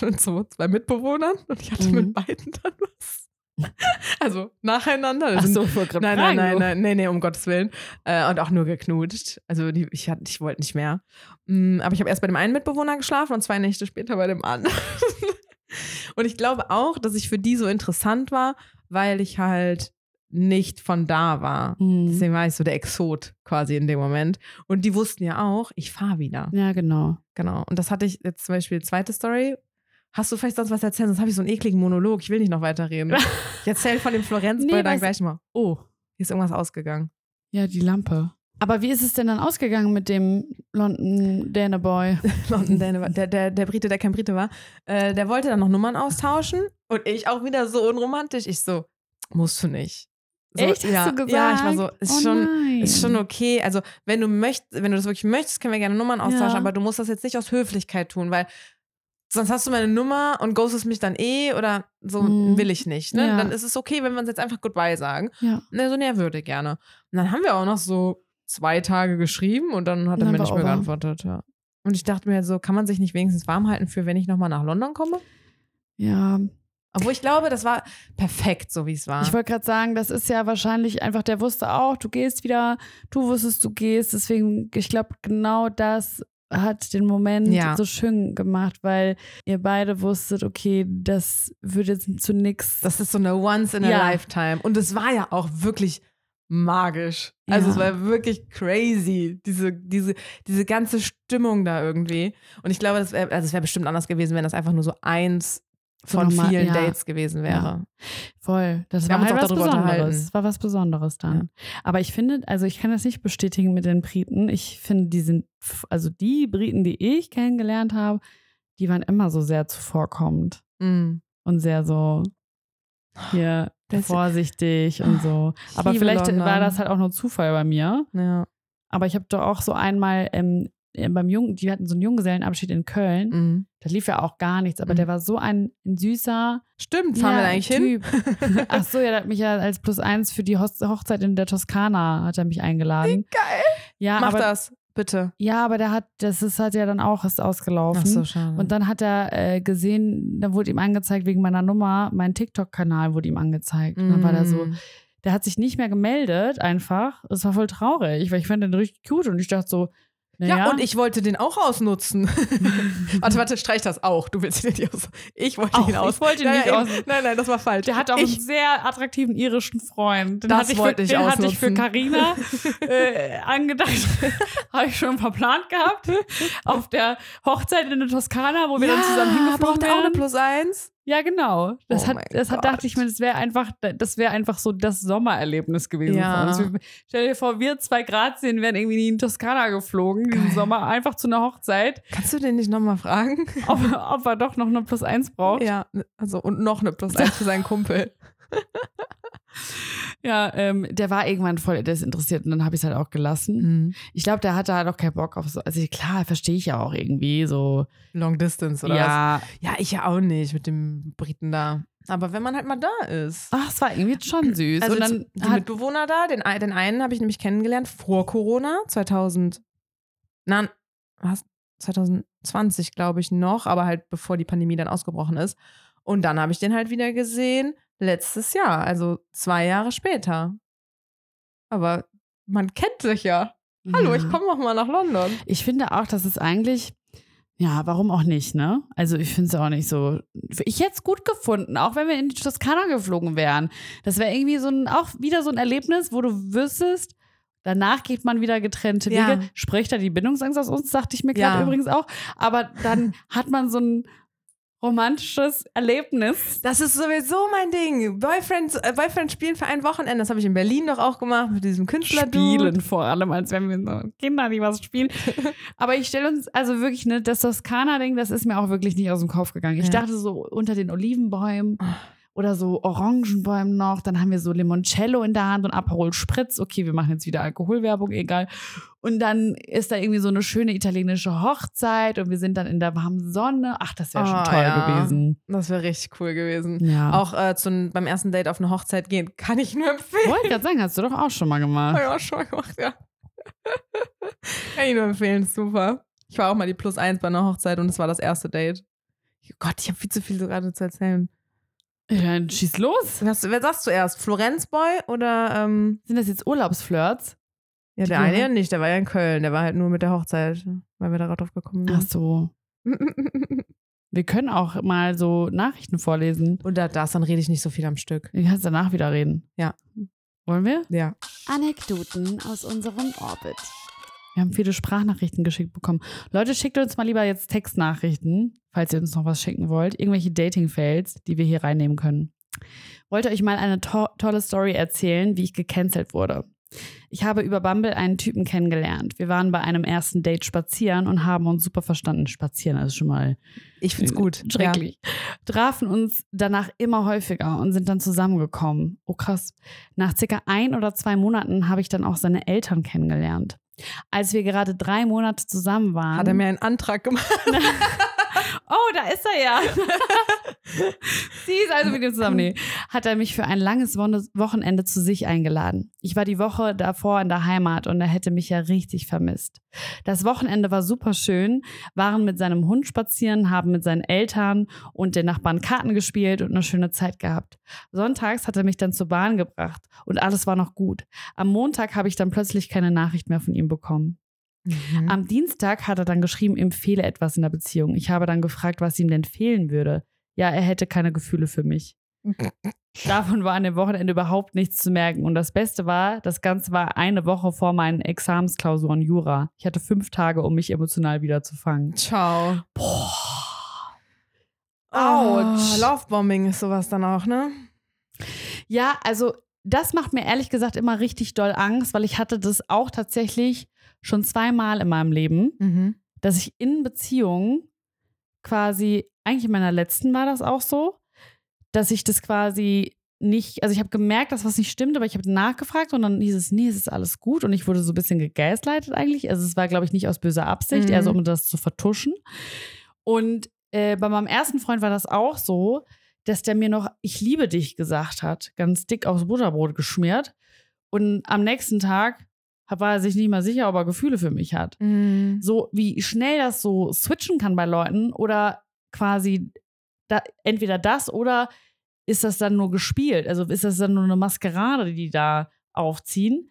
mit so zwei Mitbewohnern und ich hatte Mhm. mit beiden dann was. Also nacheinander. Ach so, ich gerade Nein, nein, nein, so. nein, nee, nee, um Gottes Willen. Äh, und auch nur geknutscht. Also die, ich, hatte- ich wollte nicht mehr. Mm, aber ich habe erst bei dem einen Mitbewohner geschlafen und zwei Nächte später bei dem anderen. und ich glaube auch, dass ich für die so interessant war, weil ich halt nicht von da war. Mhm. Deswegen war ich so der Exot quasi in dem Moment. Und die wussten ja auch, ich fahre wieder. Ja, genau. Genau. Und das hatte ich jetzt zum Beispiel, zweite Story. Hast du vielleicht sonst was erzählen? Sonst habe ich so einen ekligen Monolog. Ich will nicht noch weiterreden. Ich erzähle von dem Florenzboy Nee, dann gleich mal. Oh, Hier ist irgendwas ausgegangen. ja, die Lampe. Aber wie ist es denn dann ausgegangen mit dem London Danaboy? London Däne- der, der, der Brite, der kein Brite war, äh, der wollte dann noch Nummern austauschen und ich auch wieder so unromantisch. Ich so, musst du nicht. So, Echt, hast ja, du gesagt? Ja, ich war so, ist oh schon, nein. ist schon okay. Also, wenn du möchtest, wenn du das wirklich möchtest, können wir gerne Nummern austauschen, Ja. aber du musst das jetzt nicht aus Höflichkeit tun, weil sonst hast du meine Nummer und ghostest mich dann eh oder so Mhm. will ich nicht. Ne? Ja. Dann ist es okay, wenn wir uns jetzt einfach Goodbye sagen. Ja. Ne, so, ne, würde gerne. Und dann haben wir auch noch so zwei Tage geschrieben und dann hat er Dann mir nicht mehr over. geantwortet. Ja. Und ich dachte mir so, kann man sich nicht wenigstens warm halten für, wenn ich nochmal nach London komme? Ja, Obwohl ich glaube, das war perfekt, so wie es war. ich wollte gerade sagen, das ist ja wahrscheinlich einfach, der wusste auch, du gehst wieder, du wusstest, du gehst. Deswegen, ich glaube, genau das hat den Moment Ja. so schön gemacht, weil ihr beide wusstet, okay, das wird jetzt zu nix. das ist so eine Once in a Ja. Lifetime. Und es war ja auch wirklich magisch. Also Ja. es war wirklich crazy, diese, diese, diese ganze Stimmung da irgendwie. Und ich glaube, das wäre also es wär bestimmt anders gewesen, wenn das einfach nur so eins So von normal- vielen ja. Dates gewesen wäre. Voll. Das Wir war halt was Besonderes. unterhalten. War was Besonderes dann. Aber ich finde, also ich kann das nicht bestätigen mit den Briten. Ich finde, die sind, also die Briten, die ich kennengelernt habe, die waren immer so sehr zuvorkommend Mhm. und sehr so hier Das- vorsichtig und so. Aber vielleicht London. war das halt auch nur Zufall bei mir. Ja. Aber ich habe doch auch so einmal, ähm, äh, beim Jungen, die hatten so einen Junggesellenabschied in Köln. Mhm. Da lief ja auch gar nichts, aber Mhm. der war so ein, ein süßer Stimmt, fahren wir da eigentlich hin? Typ. Ach so, ja, der hat mich ja als Plus eins für die Hoch- Hochzeit in der Toskana hat er mich eingeladen. Geil. Ja, Mach aber, das, bitte. ja, aber der hat, das ist halt ja dann auch ist ausgelaufen. schade. Und dann hat er äh, gesehen, da wurde ihm angezeigt wegen meiner Nummer, mein TikTok-Kanal wurde ihm angezeigt. Und dann war der so, Mm. der hat sich nicht mehr gemeldet einfach. Das war voll traurig, weil ich fand den richtig cute und ich dachte so, naja. Ja, und ich wollte den auch ausnutzen. warte, warte, streich das auch. Du willst ihn nicht aus. Ich wollte Auch, ihn aus. ich wollte ihn Ja, nicht ja, ausnutzen. Nein, nein, das war falsch. Der hat auch ich, einen sehr attraktiven irischen Freund. Den Das hatte ich wollte für, ich den hatte ich für ausnutzen. Carina äh, angedacht. Habe ich schon verplant gehabt. Auf der Hochzeit in der Toskana, wo wir dann zusammen hingeflogen braucht er auch eine. Plus eins? Ja, genau. Das Oh hat, das hat, dachte ich mir, das wäre einfach, das wäre einfach so das Sommererlebnis gewesen Ja. für uns. Wir- Stell dir vor, wir zwei Grazien wären irgendwie in Toskana geflogen diesen Geil. Sommer, einfach zu einer Hochzeit, Kannst du den nicht nochmal fragen? ob, ob er doch noch eine Plus eins braucht. Ja, also und noch eine Plus eins für seinen Kumpel. Ja, ähm, der war irgendwann voll desinteressiert und dann habe ich es halt auch gelassen. Mhm. Ich glaube, der hatte halt auch keinen Bock auf so. Also klar, verstehe ich ja auch irgendwie so. Long Distance oder ja, was? Ja, ich ja auch nicht mit dem Briten da. Aber wenn man halt mal da ist. ach, es war irgendwie schon süß. Also und dann die hat, Mitbewohner da, den, den einen habe ich nämlich kennengelernt vor Corona, 2000, na, was? 2020 glaube ich noch, aber halt bevor die Pandemie dann ausgebrochen ist. Und dann habe ich den halt wieder gesehen letztes Jahr, also zwei Jahre später. Aber man kennt sich ja. Hallo, ich Ja. komme noch mal nach London. Ich finde auch, dass es eigentlich, ja, warum auch nicht, ne? Also ich finde es auch nicht so. Ich hätte es gut gefunden, auch wenn wir in die Toskana geflogen wären. Das wäre irgendwie so ein, auch wieder so ein Erlebnis, wo du wüsstest, danach geht man wieder getrennte Wege. Ja. Spricht da die Bindungsangst aus uns, dachte ich mir gerade Ja. übrigens auch. Aber dann hat man so ein romantisches Erlebnis. Das ist sowieso mein Ding. Boyfriend, äh, Boyfriend spielen für ein Wochenende. Das habe ich in Berlin doch auch gemacht mit diesem Künstler. Spielen vor allem, als wenn wir so Kinder, die was spielen. Aber ich stelle uns, also wirklich, ne, das Toskana-Ding, das ist mir auch wirklich nicht aus dem Kopf gegangen. Ich Ja. dachte so unter den Olivenbäumen oder so Orangenbäumen noch, dann haben wir so Limoncello in der Hand und Aperol Spritz. Okay, wir machen jetzt wieder Alkoholwerbung, egal. Und dann ist da irgendwie so eine schöne italienische Hochzeit und wir sind dann in der warmen Sonne. Ach, das wäre schon Ah, toll ja. gewesen. Das wäre richtig cool gewesen. Ja. Auch äh, zum, beim ersten Date auf eine Hochzeit gehen, kann ich nur empfehlen. Wollte gerade sagen, hast du doch auch schon mal gemacht. Hab ich auch schon mal gemacht, ja. kann ich nur empfehlen, super. Ich war auch mal die Plus eins bei einer Hochzeit und es war das erste Date. Gott, ich habe viel zu viel gerade zu erzählen. Ja, dann schieß los. Was, wer sagst du erst? Florenzboy oder ähm, Sind das jetzt Urlaubsflirts? ja, der eine ja nicht, der war ja in Köln, der war halt nur mit der Hochzeit, weil wir da drauf gekommen Ach sind. so. Wir können auch mal so Nachrichten vorlesen. Und da das, dann rede ich nicht so viel am Stück. Du kannst danach wieder reden. Ja. Wollen wir? Ja. Anekdoten aus unserem Orbit. Wir haben viele Sprachnachrichten geschickt bekommen. Leute, schickt uns mal lieber jetzt Textnachrichten, falls ihr uns noch was schicken wollt. Irgendwelche Dating-Fails, die wir hier reinnehmen können. Wollte euch mal eine to tolle Story erzählen, wie ich gecancelt wurde. Ich habe über Bumble einen Typen kennengelernt. Wir waren bei einem ersten Date spazieren und haben uns super verstanden. Spazieren, also schon mal Ich find's gut. Schrecklich. Trafen uns danach immer häufiger und sind dann zusammengekommen. Oh krass. Nach circa ein oder zwei Monaten habe ich dann auch seine Eltern kennengelernt. Als wir gerade drei Monate zusammen waren. Hat er mir einen Antrag gemacht? oh, da ist er ja. Sie ist also mit ihm zusammen. Nee. Hat er mich für ein langes Wochenende zu sich eingeladen. Ich war die Woche davor in der Heimat und er hätte mich ja richtig vermisst. Das Wochenende war super schön, waren mit seinem Hund spazieren, haben mit seinen Eltern und den Nachbarn Karten gespielt und eine schöne Zeit gehabt. Sonntags hat er mich dann zur Bahn gebracht und alles war noch gut. Am Montag habe ich dann plötzlich keine Nachricht mehr von ihm bekommen. Mhm. Am Dienstag hat er dann geschrieben, ihm fehle etwas in der Beziehung. Ich habe dann gefragt, was ihm denn fehlen würde. Ja, er hätte keine Gefühle für mich. Davon war an dem Wochenende überhaupt nichts zu merken. Und das Beste war, das Ganze war eine Woche vor meinen Examensklausuren Jura. Ich hatte fünf Tage, um mich emotional wieder zu fangen. Ciao. Boah. Autsch. Lovebombing ist sowas dann auch, ne? Ja, also das macht mir ehrlich gesagt immer richtig doll Angst, weil ich hatte das auch tatsächlich schon zweimal in meinem Leben. Mhm. dass ich in Beziehungen quasi, eigentlich in meiner letzten war das auch so, dass ich das quasi nicht, also ich habe gemerkt, dass was nicht stimmt, aber ich habe nachgefragt und dann hieß es, nee, es ist alles gut und ich wurde so ein bisschen gegaslightet eigentlich. Also es war, glaube ich, nicht aus böser Absicht, Mhm. eher so, um das zu vertuschen. Und äh, bei meinem ersten Freund war das auch so, dass der mir noch, ich liebe dich gesagt hat, ganz dick aufs Butterbrot geschmiert. Und am nächsten Tag war er sich nicht mal sicher, ob er Gefühle für mich hat. Mhm. So wie schnell das so switchen kann bei Leuten oder quasi da, entweder das oder ist das dann nur gespielt? Also ist das dann nur eine Maskerade, die die da aufziehen?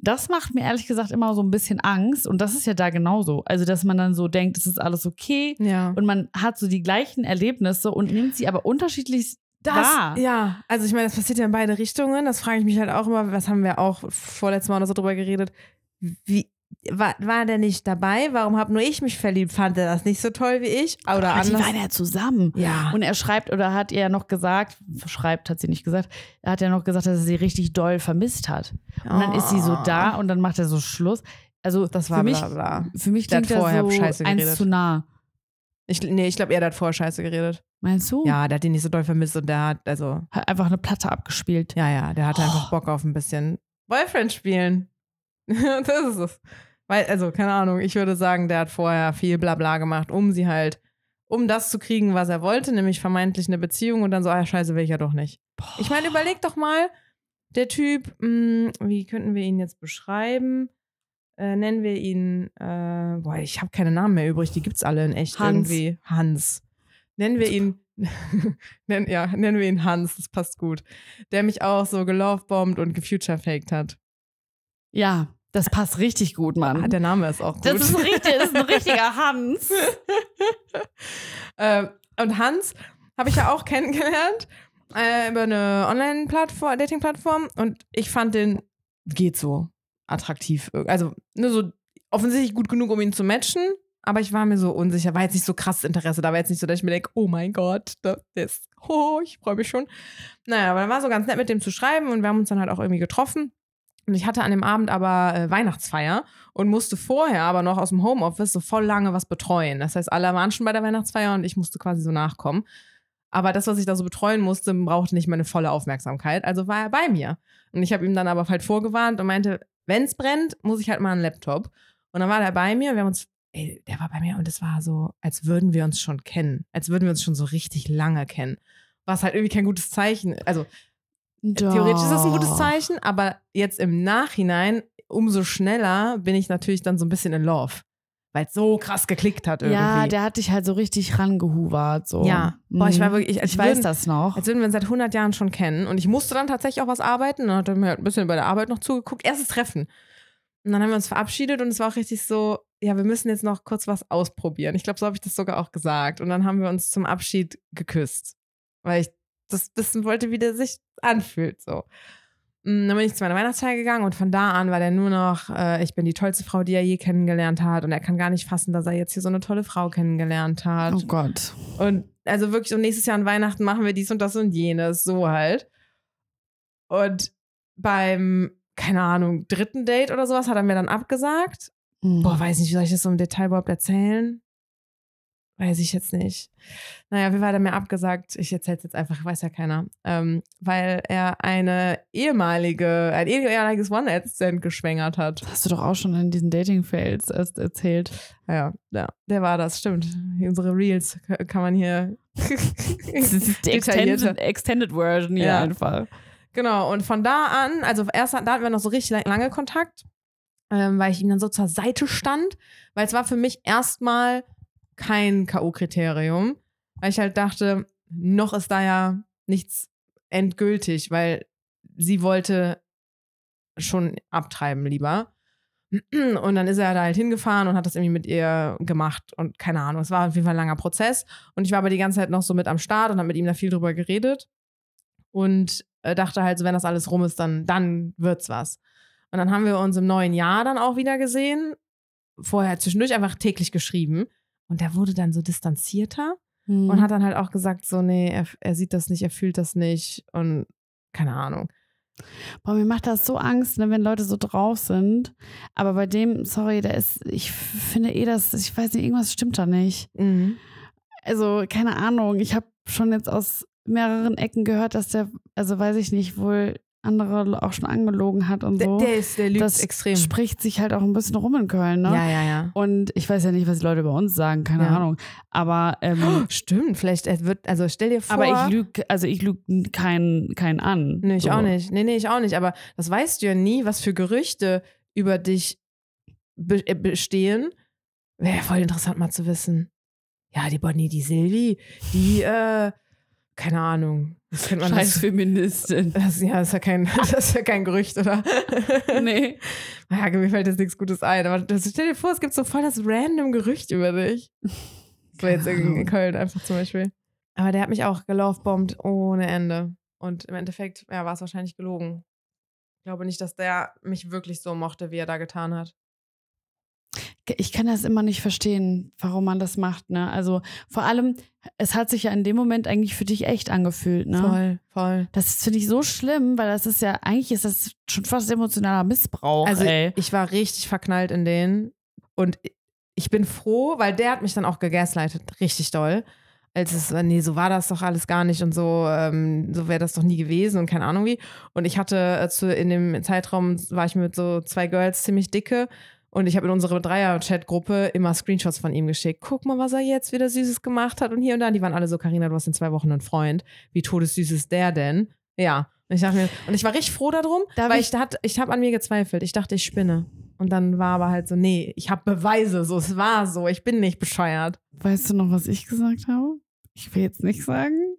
Das macht mir ehrlich gesagt immer so ein bisschen Angst und das ist ja da genauso. Also, dass man dann so denkt, es ist alles okay Ja. und man hat so die gleichen Erlebnisse und nimmt sie aber unterschiedlich Das, wahr. ja, also ich meine, das passiert ja in beide Richtungen. Das frage ich mich halt auch immer, was haben wir auch vorletztes Mal oder so drüber geredet. Wie, war, war der nicht dabei? Warum habe nur ich mich verliebt? Fand er das nicht so toll wie ich? Oder Aber die waren ja zusammen. Ja. Und er schreibt oder hat ihr noch gesagt, schreibt hat sie nicht gesagt, er hat ja noch gesagt, dass er sie richtig doll vermisst hat. Und dann ist sie so da und dann macht er so Schluss. Also Oh. Das war für mich, bla bla. Für mich klingt vorher das so eins zu nah. Ich, nee, ich glaube, er hat vorher Scheiße geredet. Meinst du? Ja, der hat ihn nicht so doll vermisst und der hat, also, Hat einfach eine Platte abgespielt. ja, ja, der hatte Oh. einfach Bock auf ein bisschen Boyfriend spielen. das ist es. Weil, also, keine Ahnung, ich würde sagen, der hat vorher viel Blabla gemacht, um sie halt, um das zu kriegen, was er wollte, nämlich vermeintlich eine Beziehung und dann so, ah, scheiße, will ich ja doch nicht. Ich meine, überleg doch mal, der Typ, mh, wie könnten wir ihn jetzt beschreiben? Äh, nennen wir ihn, äh, boah, ich habe keine Namen mehr übrig, die gibt's alle in echt Hans. irgendwie. Hans. Nennen wir ihn, nennen, ja, nennen wir ihn Hans, das passt gut. Der mich auch so gelovebombt und gefuturefaked hat. Ja, das passt richtig gut, Mann. Ah, der Name ist auch gut. das ist, richtig, das ist ein richtiger Hans. Ähm, und Hans habe ich ja auch kennengelernt äh, über eine Online-Plattform, Dating-Plattform und ich fand den geht so attraktiv. Also nur so offensichtlich gut genug, um ihn zu matchen, aber ich war mir so unsicher, war jetzt nicht so krasses Interesse, da war jetzt nicht so, dass ich mir denke, oh mein Gott, das ist, oh, ich freue mich schon. Naja, aber dann war so ganz nett mit dem zu schreiben und wir haben uns dann halt auch irgendwie getroffen. Und ich hatte an dem Abend aber äh, Weihnachtsfeier und musste vorher aber noch aus dem Homeoffice so voll lange was betreuen. Das heißt, alle waren schon bei der Weihnachtsfeier und ich musste quasi so nachkommen. Aber das, was ich da so betreuen musste, brauchte nicht meine volle Aufmerksamkeit. Also war er bei mir. Und ich habe ihm dann aber halt vorgewarnt und meinte, wenn es brennt, muss ich halt mal einen Laptop. Und dann war der bei mir und wir haben uns, ey, der war bei mir und es war so, als würden wir uns schon kennen. Als würden wir uns schon so richtig lange kennen. Was halt irgendwie kein gutes Zeichen. Also Theoretisch ist das ein gutes Doch. Zeichen, aber jetzt im Nachhinein, umso schneller bin ich natürlich dann so ein bisschen in Love. Weil es so krass geklickt hat irgendwie. Ja, der hat dich halt so richtig rangehuvert. So. Ja. Boah, ich war wirklich- Ich, als weiß würden- das noch. Als würden wir uns seit 100 Jahren schon kennen. Und ich musste dann tatsächlich auch was arbeiten. Dann hat er mir halt ein bisschen bei der Arbeit noch zugeguckt. Erstes Treffen. Und dann haben wir uns verabschiedet und es war auch richtig so, ja, wir müssen jetzt noch kurz was ausprobieren. Ich glaube, so habe ich das sogar auch gesagt. Und dann haben wir uns zum Abschied geküsst. Weil ich das wissen wollte, wie der sich anfühlt. So. Mm, Dann bin ich zu meiner Weihnachtsfeier gegangen und von da an war der nur noch, äh, ich bin die tollste Frau, die er je kennengelernt hat. Und er kann gar nicht fassen, dass er jetzt hier so eine tolle Frau kennengelernt hat. oh Gott. Und also wirklich, so nächstes Jahr an Weihnachten machen wir dies und das und jenes, so halt. Und beim, keine Ahnung, dritten Date oder sowas hat er mir dann abgesagt. Mhm. Boah, weiß nicht, wie soll ich das so im Detail überhaupt erzählen? Weiß ich jetzt nicht. Naja, wie war der mir abgesagt? Ich erzähl's jetzt einfach, weiß ja keiner. Ähm, weil er eine ehemalige, ein ehemaliges One-Night-Stand geschwängert hat. Das hast du doch auch schon in diesen Dating-Fails erst erzählt. Ja, ja, der war das, stimmt. Unsere Reels kann man hier. Das ist die. Extended, Extended Version hier Ja. einfach. Genau, und von da an, also erst da hatten wir noch so richtig lang- lange Kontakt, ähm, weil ich ihm dann so zur Seite stand, weil es war für mich erstmal kein K.O.-Kriterium, weil ich halt dachte, noch ist da ja nichts endgültig, weil sie wollte schon abtreiben lieber. Und dann ist er da halt hingefahren und hat das irgendwie mit ihr gemacht und keine Ahnung. Es war auf jeden Fall ein langer Prozess. Und ich war aber die ganze Zeit noch so mit am Start und habe mit ihm da viel drüber geredet. Und äh, dachte halt, so, wenn das alles rum ist, dann, dann wird's was. Und dann haben wir uns im neuen Jahr dann auch wieder gesehen. Vorher zwischendurch einfach täglich geschrieben. Und der wurde dann so distanzierter Mhm. und hat dann halt auch gesagt, so, nee, er, er sieht das nicht, er fühlt das nicht und keine Ahnung. Boah, mir macht das so Angst, ne, wenn Leute so drauf sind. Aber bei dem, sorry, der ist, ich finde eh, dass, ich weiß nicht, irgendwas stimmt da nicht. Mhm. Also, keine Ahnung, ich habe schon jetzt aus mehreren Ecken gehört, dass der, also weiß ich nicht, wohl andere auch schon angelogen hat und Der, so. der ist, der lügt das extrem. spricht sich halt auch ein bisschen rum in Köln, ne? Ja, ja, ja. Und ich weiß ja nicht, was die Leute bei uns sagen, keine Ja. Ahnung. Aber, ähm, Stimmt, vielleicht wird, also stell dir vor. aber ich lüge, also ich lüge keinen keinen an. Nee, ich so. auch nicht. Nee, nee, ich auch nicht. Aber das weißt du ja nie, was für Gerüchte über dich be äh, bestehen. Wäre ja voll interessant mal zu wissen. Ja, die Bonnie, die Silvi, die, äh, keine Ahnung. Das könnte man Scheiß das, Feministin. das, ja, das ist ja kein, das ist ja kein Gerücht, oder? nee. Ja, mir fällt jetzt nichts Gutes ein. Aber das, stell dir vor, es gibt so voll das random Gerücht über dich. So jetzt in, in Köln einfach zum Beispiel. Aber der hat mich auch gelaufbombt ohne Ende. Und im Endeffekt, ja, war es wahrscheinlich gelogen. Ich glaube nicht, dass der mich wirklich so mochte, wie er da getan hat. Ich kann das immer nicht verstehen, warum man das macht, ne? Also vor allem, es hat sich ja in dem Moment eigentlich für dich echt angefühlt, ne? Voll, voll. Das finde ich so schlimm, weil das ist ja, eigentlich ist das schon fast emotionaler Missbrauch, Also ey. ich war richtig verknallt in den. Und ich bin froh, weil der hat mich dann auch gegaslightet, richtig doll. Als es, äh, nee, so war das doch alles gar nicht und so, ähm, so wäre das doch nie gewesen und keine Ahnung wie. Und ich hatte äh, zu, in dem Zeitraum war ich mit so zwei Girls ziemlich dicke und ich habe in unsere Dreier-Chat-Gruppe immer Screenshots von ihm geschickt. Guck mal, was er jetzt wieder Süßes gemacht hat und hier und da. Die waren alle so, Karina, du hast in zwei Wochen einen Freund. Wie todessüß ist der denn? Ja. Und ich dachte mir, und ich war richtig froh darum, Darf weil ich- ich, ich, habe an mir gezweifelt. Ich dachte, ich spinne. Und dann war aber halt so, nee, ich habe Beweise, so, es war so, ich bin nicht bescheuert. Weißt du noch, was ich gesagt habe? Ich will jetzt nicht sagen.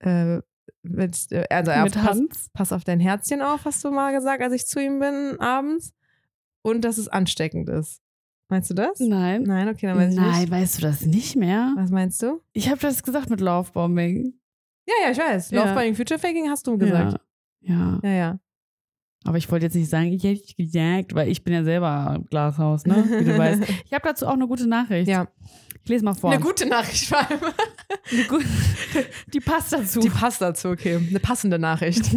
Äh, mit, also Mit pass, Hans. pass auf dein Herzchen auf, hast du mal gesagt, als ich zu ihm bin abends. Und dass es ansteckend ist. Meinst du das? Nein. Nein, okay, dann weiß ich Nein, nicht. weißt du das nicht mehr? Was meinst du? Ich habe das gesagt mit Lovebombing. Ja, ja, ich weiß. Ja. Love Bombing Future Faking hast du gesagt. Ja. ja. Ja, ja. Aber ich wollte jetzt nicht sagen, ich hätte dich gejagt, weil ich bin ja selber Glashaus, ne? Wie du weißt. Ich habe dazu auch eine gute Nachricht. Ja. Ich lese mal vor. Eine gute Nachricht vor allem. Gu- Die passt dazu. Die passt dazu, okay. Eine passende Nachricht.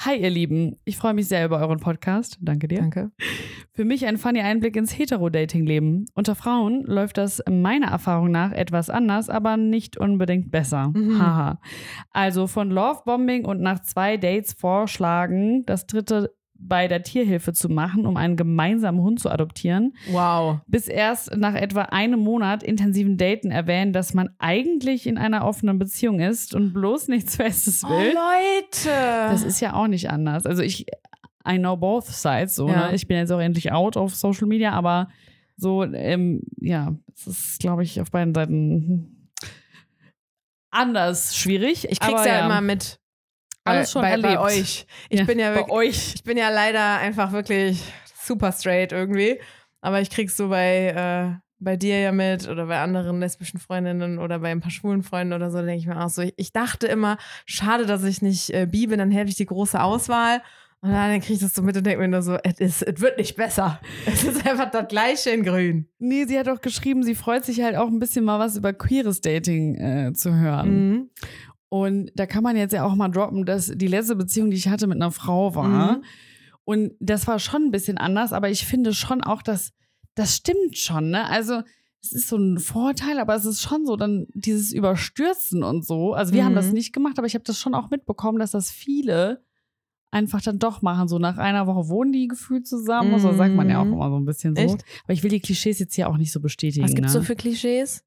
Hi, ihr Lieben. Ich freue mich sehr über euren Podcast. Danke dir. Danke. Für mich ein funny Einblick ins Hetero-Dating-Leben. Unter Frauen läuft das meiner Erfahrung nach etwas anders, aber nicht unbedingt besser. Mhm. Haha. Also von Lovebombing und nach zwei Dates vorschlagen, das dritte bei der Tierhilfe zu machen, um einen gemeinsamen Hund zu adoptieren, Wow. bis erst nach etwa einem Monat intensiven Daten erwähnen, dass man eigentlich in einer offenen Beziehung ist und bloß nichts Festes Oh, will. Leute. Das ist ja auch nicht anders. Also ich, I know both sides. So, Ja. ne? Ich bin jetzt auch endlich out auf Social Media, aber so, ähm, ja, es ist, glaube ich, auf beiden Seiten anders schwierig. ich krieg's aber ja, immer mit. Alles schon bei, bei erlebt. euch. Ich Ja, bin ja bei wirklich, euch. ich bin ja leider einfach wirklich super straight irgendwie. Aber ich krieg's so bei, äh, bei dir ja mit oder bei anderen lesbischen Freundinnen oder bei ein paar schwulen Freunden oder so, denke ich mir auch so. Ich, ich dachte immer, schade, dass ich nicht äh, bi bin, dann hätte ich die große Auswahl. Und dann kriege ich das so mit und denke mir nur so, es wird nicht besser. Es ist einfach das gleiche in grün. Nee, sie hat auch geschrieben, sie freut sich halt auch ein bisschen mal was über queeres Dating äh, zu hören. Mhm. Und da kann man jetzt ja auch mal droppen, dass die letzte Beziehung, die ich hatte mit einer Frau war. Mhm. Und das war schon ein bisschen anders, aber ich finde schon auch, dass das stimmt schon, ne? Also es ist so ein Vorteil, aber es ist schon so dann dieses Überstürzen und so. Also wir haben Mhm. das nicht gemacht, aber ich habe das schon auch mitbekommen, dass das viele einfach dann doch machen. So nach einer Woche wohnen die gefühlt zusammen. Also sagt man ja auch Mhm. immer so ein bisschen so. Echt? Aber ich will die Klischees jetzt hier auch nicht so bestätigen. Was gibt's ne? so für Klischees?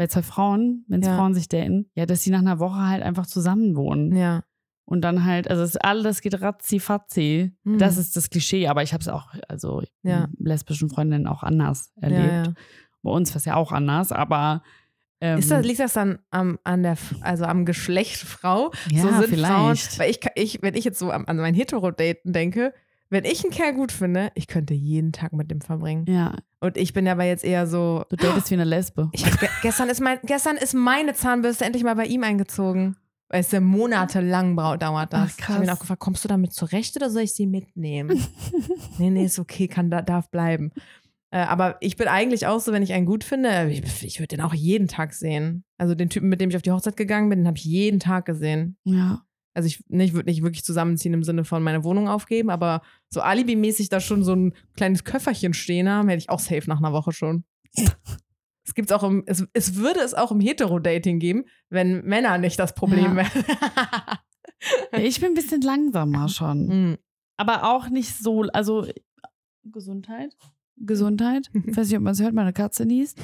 Bei zwei Frauen, wenn Ja. Frauen sich daten, ja, dass die nach einer Woche halt einfach zusammen wohnen. Ja. Und dann halt, also es alles geht ratzi-fatzi. Mhm. Das ist das Klischee, aber ich habe es auch, also Ja. lesbischen Freundinnen auch anders erlebt. Ja. Bei uns war es ja auch anders, aber ähm, Ist das, liegt das dann am, an der, also am Geschlecht Frau? ja, so sind Frauen, vielleicht. weil ich, ich, wenn ich jetzt so an, an mein Hetero-Daten denke, wenn ich einen Kerl gut finde, ich könnte jeden Tag mit dem verbringen. ja, Und ich bin aber jetzt eher so, du datest wie eine Lesbe. ge gestern, ist mein, gestern ist meine Zahnbürste endlich mal bei ihm eingezogen. Weil es ja monatelang dauert das. Ach, Ich habe ihn krass. auch gefragt, kommst du damit zurecht oder soll ich sie mitnehmen? nee, nee, ist okay, kann, da, darf bleiben. Äh, aber ich bin eigentlich auch so, wenn ich einen gut finde, äh, ich, ich würde den auch jeden Tag sehen. Also den Typen, mit dem ich auf die Hochzeit gegangen bin, den habe ich jeden Tag gesehen. ja. Also ich, ne, ich würde nicht wirklich zusammenziehen im Sinne von meine Wohnung aufgeben, aber so alibimäßig da schon so ein kleines Köfferchen stehen haben, hätte ich auch safe nach einer Woche schon. Es gibt's auch im, es, es würde es auch im Hetero-Dating geben, wenn Männer nicht das Problem Ja. wären. Ich bin ein bisschen langsamer schon. Hm. Aber auch nicht so, also Gesundheit. Gesundheit. Ich weiß nicht, ob man es hört, meine Katze niest.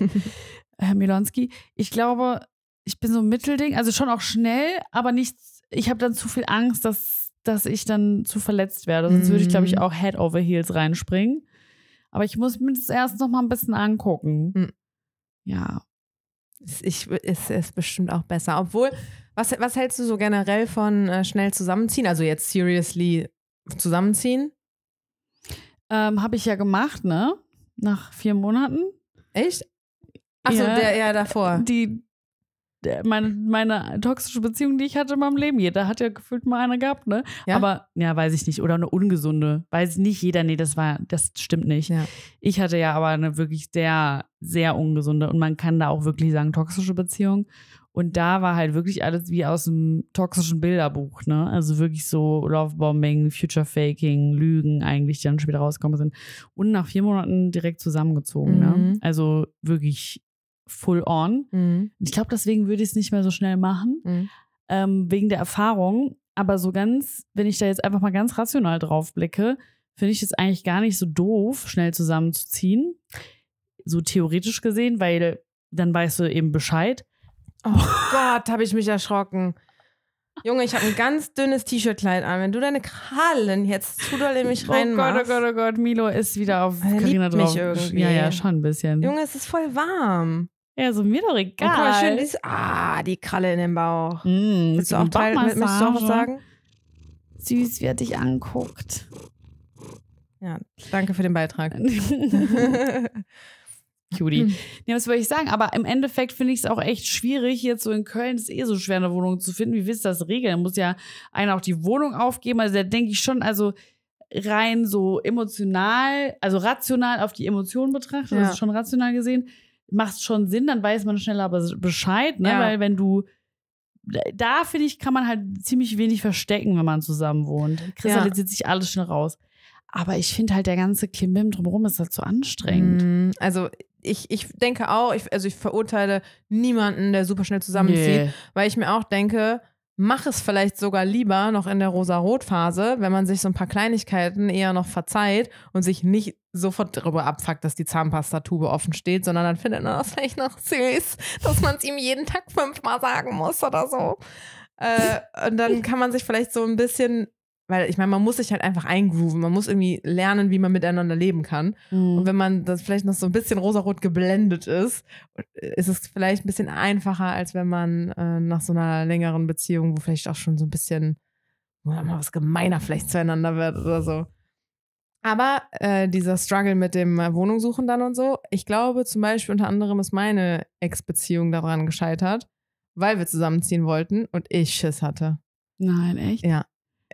Herr Milonski. Ich glaube, ich bin so ein Mittelding, also schon auch schnell, aber nicht, ich habe dann zu viel Angst, dass, dass ich dann zu verletzt werde. Sonst würde ich, glaube ich, Mhm. auch Head over Heels reinspringen. Aber ich muss mir das erst noch mal ein bisschen angucken. Mhm. Ja. Es- Ich, es ist bestimmt auch besser. Obwohl, was, was hältst du so generell von äh, schnell zusammenziehen? Also jetzt seriously zusammenziehen? Ähm, habe ich ja gemacht, ne? Nach vier Monaten. Echt? Achso, Ja. der ja davor. Die, meine, meine toxische Beziehung, die ich hatte in meinem Leben, jeder hat ja gefühlt mal eine gehabt, ne? Ja? Aber, ja, weiß ich nicht. Oder eine ungesunde. Weiß nicht jeder, nee, das war, das stimmt nicht. Ja. Ich hatte ja aber eine wirklich sehr, sehr ungesunde und man kann da auch wirklich sagen, toxische Beziehung. Und da war halt wirklich alles wie aus einem toxischen Bilderbuch, ne? Also wirklich so Lovebombing, Future Faking, Lügen eigentlich, die dann später rausgekommen sind. Und nach vier Monaten direkt zusammengezogen, ne? Mhm. Also wirklich full on. Mhm. Ich glaube, deswegen würde ich es nicht mehr so schnell machen, Mhm. ähm, wegen der Erfahrung. Aber so ganz, wenn ich da jetzt einfach mal ganz rational drauf blicke, finde ich es eigentlich gar nicht so doof, schnell zusammenzuziehen. So theoretisch gesehen, weil dann weißt du eben Bescheid. Oh Gott, habe ich mich erschrocken. Junge, ich habe ein ganz dünnes T-Shirt-Kleid an. Wenn du deine Krallen jetzt zu doll in mich Oh Gott, oh reinmachst. Gott, oh Gott, Milo ist wieder auf Carina mich drauf. irgendwie. Ja, ja, schon ein bisschen. Junge, es ist voll warm. Ja, so mir doch Und guck mal, schön egal. dieses, ah, die Kralle in den Bauch. Mm, Willst du auch teilen? Möchtest du auch was sagen? Süß, wie er dich anguckt. Ja, danke für den Beitrag. Cutie. Hm. Ja, was wollte ich sagen? Aber im Endeffekt finde ich es auch echt schwierig, jetzt so in Köln ist eh so schwer, eine Wohnung zu finden. Wie willst du das regeln? Da muss ja einer auch die Wohnung aufgeben. Also da denke ich schon, also rein so emotional, also rational auf die Emotionen betrachtet, Ja. also schon rational gesehen, macht schon Sinn, dann weiß man schneller be- Bescheid, ne? Ja. Weil wenn du da finde ich, kann man halt ziemlich wenig verstecken, wenn man zusammen wohnt. Kristallisiert sich alles schnell raus. Aber ich finde halt, der ganze Klimbim drumherum ist halt so anstrengend. Mm, Also ich, ich denke auch, ich, also ich verurteile niemanden, der super schnell zusammenzieht, Nee. weil ich mir auch denke, mach es vielleicht sogar lieber noch in der rosa-rot-Phase, wenn man sich so ein paar Kleinigkeiten eher noch verzeiht und sich nicht sofort darüber abfuckt, dass die Zahnpastatube offen steht, sondern dann findet man das vielleicht noch süß, dass man es ihm jeden Tag fünfmal sagen muss oder so. Äh, und dann kann man sich vielleicht so ein bisschen, weil ich meine, man muss sich halt einfach eingrooven, man muss irgendwie lernen, wie man miteinander leben kann. Mhm. Und wenn man das vielleicht noch so ein bisschen rosarot geblendet ist, ist es vielleicht ein bisschen einfacher, als wenn man äh, nach so einer längeren Beziehung, wo vielleicht auch schon so ein bisschen mal was gemeiner vielleicht zueinander wird oder so. Aber äh, dieser Struggle mit dem äh, Wohnung suchen dann und so, ich glaube zum Beispiel unter anderem ist meine Ex-Beziehung daran gescheitert, weil wir zusammenziehen wollten und ich Schiss hatte. Nein, echt? Ja.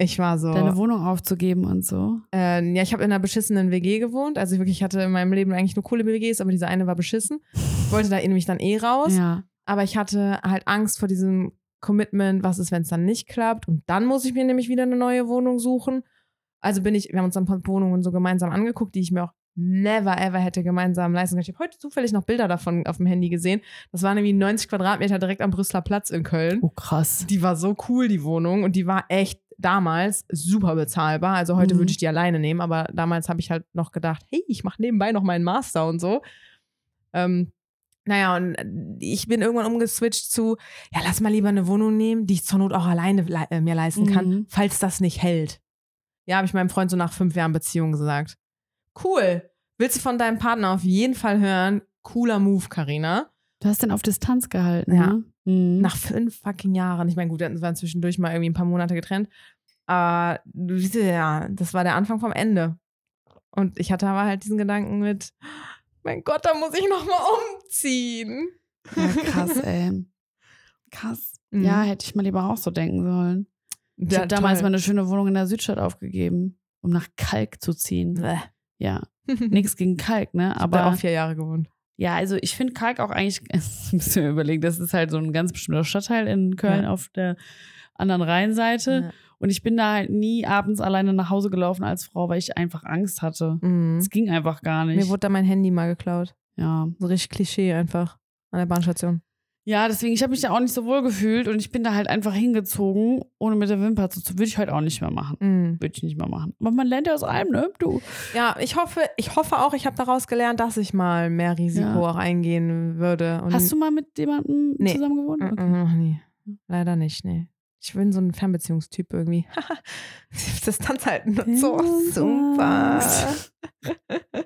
Ich war so. Deine Wohnung aufzugeben und so. Äh, ja, ich habe in einer beschissenen WG gewohnt. Also wirklich, ich hatte in meinem Leben eigentlich nur coole WGs, aber diese eine war beschissen. Ich wollte da nämlich dann eh raus. Ja. Aber ich hatte halt Angst vor diesem Commitment, was ist, wenn es dann nicht klappt. Und dann muss ich mir nämlich wieder eine neue Wohnung suchen. Also bin ich, wir haben uns ein paar Wohnungen so gemeinsam angeguckt, die ich mir auch never ever hätte gemeinsam leisten können. Ich habe heute zufällig noch Bilder davon auf dem Handy gesehen. Das war nämlich 90 Quadratmeter direkt am Brüsseler Platz in Köln. Oh, krass. Die war so cool, die Wohnung. Und die war echt damals super bezahlbar. Also heute Mhm. würde ich die alleine nehmen, aber damals habe ich halt noch gedacht, hey, ich mache nebenbei noch meinen Master und so. Ähm, naja, und äh, ich bin irgendwann umgeswitcht zu, ja, lass mal lieber eine Wohnung nehmen, die ich zur Not auch alleine le äh, mir leisten kann, Mhm. falls das nicht hält. Ja, habe ich meinem Freund so nach fünf Jahren Beziehung gesagt. Cool. Willst du von deinem Partner auf jeden Fall hören? Cooler Move, Karina. Du hast den auf Distanz gehalten, Ja. ne? Mhm. Nach fünf fucking Jahren. Ich meine, gut, wir waren zwischendurch mal irgendwie ein paar Monate getrennt. Aber du siehst ja, das war der Anfang vom Ende. Und ich hatte aber halt diesen Gedanken mit, mein Gott, da muss ich noch mal umziehen. Ja, krass, ey. Krass. Mhm. Ja, hätte ich mal lieber auch so denken sollen. Ich Ja, habe damals toll. mal eine schöne Wohnung in der Südstadt aufgegeben, um nach Kalk zu ziehen. Bäh. Ja, nichts gegen Kalk, ne? Aber Aber auch vier Jahre gewohnt. Ja, also ich finde Kalk auch eigentlich, müssen wir überlegen, das ist halt so ein ganz bestimmter Stadtteil in Köln Ja. auf der anderen Rheinseite. Ja. Und ich bin da halt nie abends alleine nach Hause gelaufen als Frau, weil ich einfach Angst hatte. Mhm. Es ging einfach gar Mir nicht. wurde da mein Handy mal geklaut. Ja. So richtig Klischee einfach. an der Bahnstation. Ja, deswegen, ich habe mich da auch nicht so wohl gefühlt und ich bin da halt einfach hingezogen, ohne mit der Wimper zu. Würde ich heute auch nicht mehr machen. Mhm. Würde ich nicht mehr machen. Aber man lernt ja aus allem, ne? Du. Ja, ich hoffe, ich hoffe auch, ich habe daraus gelernt, dass ich mal mehr Risiko Ja. auch eingehen würde. Und Hast du mal mit jemandem Nee. zusammen gewohnt? Mm, Okay. mm, Noch nie. Leider nicht, nee. Ich bin so ein Fernbeziehungstyp irgendwie. Distanz halten und so. Super.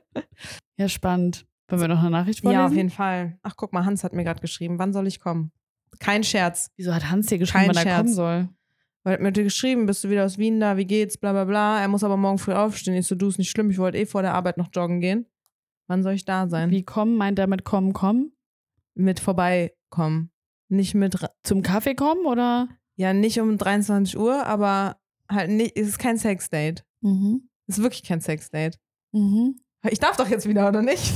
Ja, spannend. Wollen wir noch eine Nachricht vorlesen? Ja, auf jeden Fall. Ach, guck mal, Hans hat mir gerade geschrieben. Wann soll ich kommen? Kein Scherz. Wieso hat Hans dir geschrieben, Kein wann er Scherz. kommen soll? Weil er hat mir geschrieben, bist du wieder aus Wien da, wie geht's, bla bla bla. Er muss aber morgen früh aufstehen. Ich so, du ist nicht schlimm, ich wollte eh vor der Arbeit noch joggen gehen. Wann soll ich da sein? Wie kommen? Meint er mit kommen, kommen? Mit vorbeikommen. Nicht mit, Zum Kaffee kommen oder? ja, nicht um 23 Uhr, aber halt nicht, es ist kein Sexdate. Mhm. Es ist wirklich kein Sexdate. Mhm. Ich darf doch jetzt wieder, oder nicht?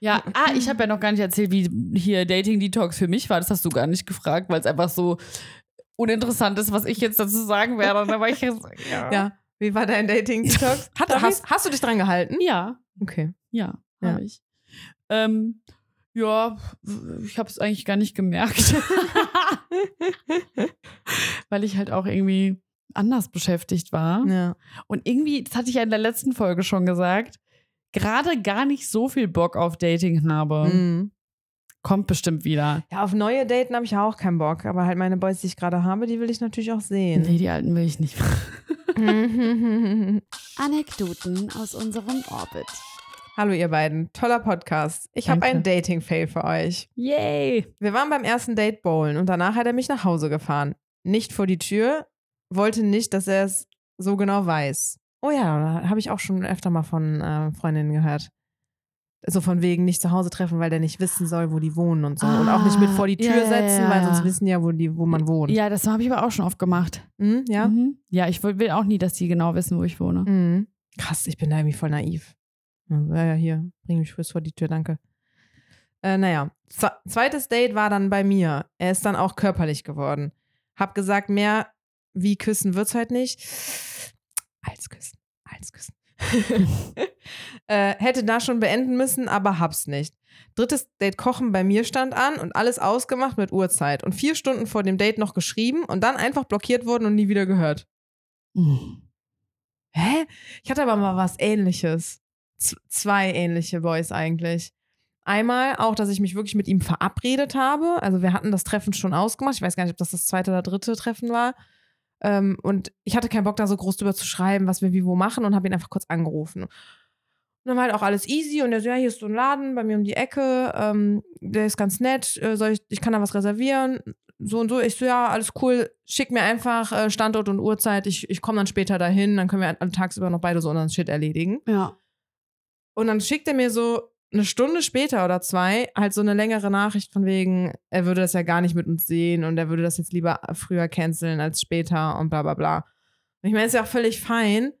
Ja, ah, ich habe ja noch gar nicht erzählt, wie hier Dating Detox für mich war. Das hast du gar nicht gefragt, weil es einfach so uninteressant ist, was ich jetzt dazu sagen werde. Und da war ich ja. ja. Wie war dein Dating-Detox? Hat- Darf Hast, hast du dich dran gehalten? Ja, Okay. ja, Ja. habe ich. Ähm, ja, ich habe es eigentlich gar nicht gemerkt. weil ich halt auch irgendwie anders beschäftigt war. Ja. Und irgendwie, das hatte ich ja in der letzten Folge schon gesagt, gerade gar nicht so viel Bock auf Dating habe. Mhm. Kommt bestimmt wieder. Ja, auf neue Daten habe ich ja auch keinen Bock. Aber halt meine Boys, die ich gerade habe, die will ich natürlich auch sehen. Nee, die alten will ich nicht. Anekdoten aus unserem Orbit. Hallo ihr beiden, toller Podcast. Ich habe einen Dating-Fail für euch. Yay! Wir waren beim ersten Date bowlen und danach hat er mich nach Hause gefahren. Nicht vor die Tür, wollte nicht, dass er es so genau weiß. Oh ja, habe ich auch schon öfter mal von äh, Freundinnen gehört. So von wegen nicht zu Hause treffen, weil der nicht wissen soll, wo die wohnen und so. und auch nicht mit vor die Ah, Tür ja, setzen, ja, weil ja. sonst wissen ja, wo, die, wo man wohnt. Ja, das habe ich aber auch schon oft gemacht. Hm, ja? Mhm. Ja, ich will auch nie, dass die genau wissen, wo ich wohne. Mhm. Krass, ich bin da irgendwie voll naiv. Ja, ja, hier, bring mich kurz vor die Tür, danke. Äh, naja, Z zweites Date war dann bei mir. Er ist dann auch körperlich geworden. Hab gesagt, mehr wie küssen wird's halt nicht. Als küssen, als küssen. äh, hätte da schon beenden müssen, aber hab's nicht. Drittes Date Kochen bei mir stand an und alles ausgemacht mit Uhrzeit. Und vier Stunden vor dem Date noch geschrieben und dann einfach blockiert worden und nie wieder gehört. Mhm. Hä? Ich hatte aber mal was ähnliches. Z zwei ähnliche Boys eigentlich. Einmal auch, dass ich mich wirklich mit ihm verabredet habe. Also wir hatten das Treffen schon ausgemacht. Ich weiß gar nicht, ob das das zweite oder dritte Treffen war. Ähm, und ich hatte keinen Bock, da so groß drüber zu schreiben, was wir wie wo machen und habe ihn einfach kurz angerufen. Und dann war halt auch alles easy und er so, ja, hier ist so ein Laden bei mir um die Ecke, ähm, der ist ganz nett, äh, soll ich, ich kann da was reservieren, so und so. Ich so, ja, alles cool, schick mir einfach äh, Standort und Uhrzeit, ich, ich komme dann später dahin, dann können wir tagsüber noch beide so unseren Shit erledigen. Ja. Und dann schickt er mir so eine Stunde später oder zwei halt so eine längere Nachricht von wegen, er würde das ja gar nicht mit uns sehen und er würde das jetzt lieber früher canceln als später und bla bla bla. Und ich meine, ist ja auch völlig fein,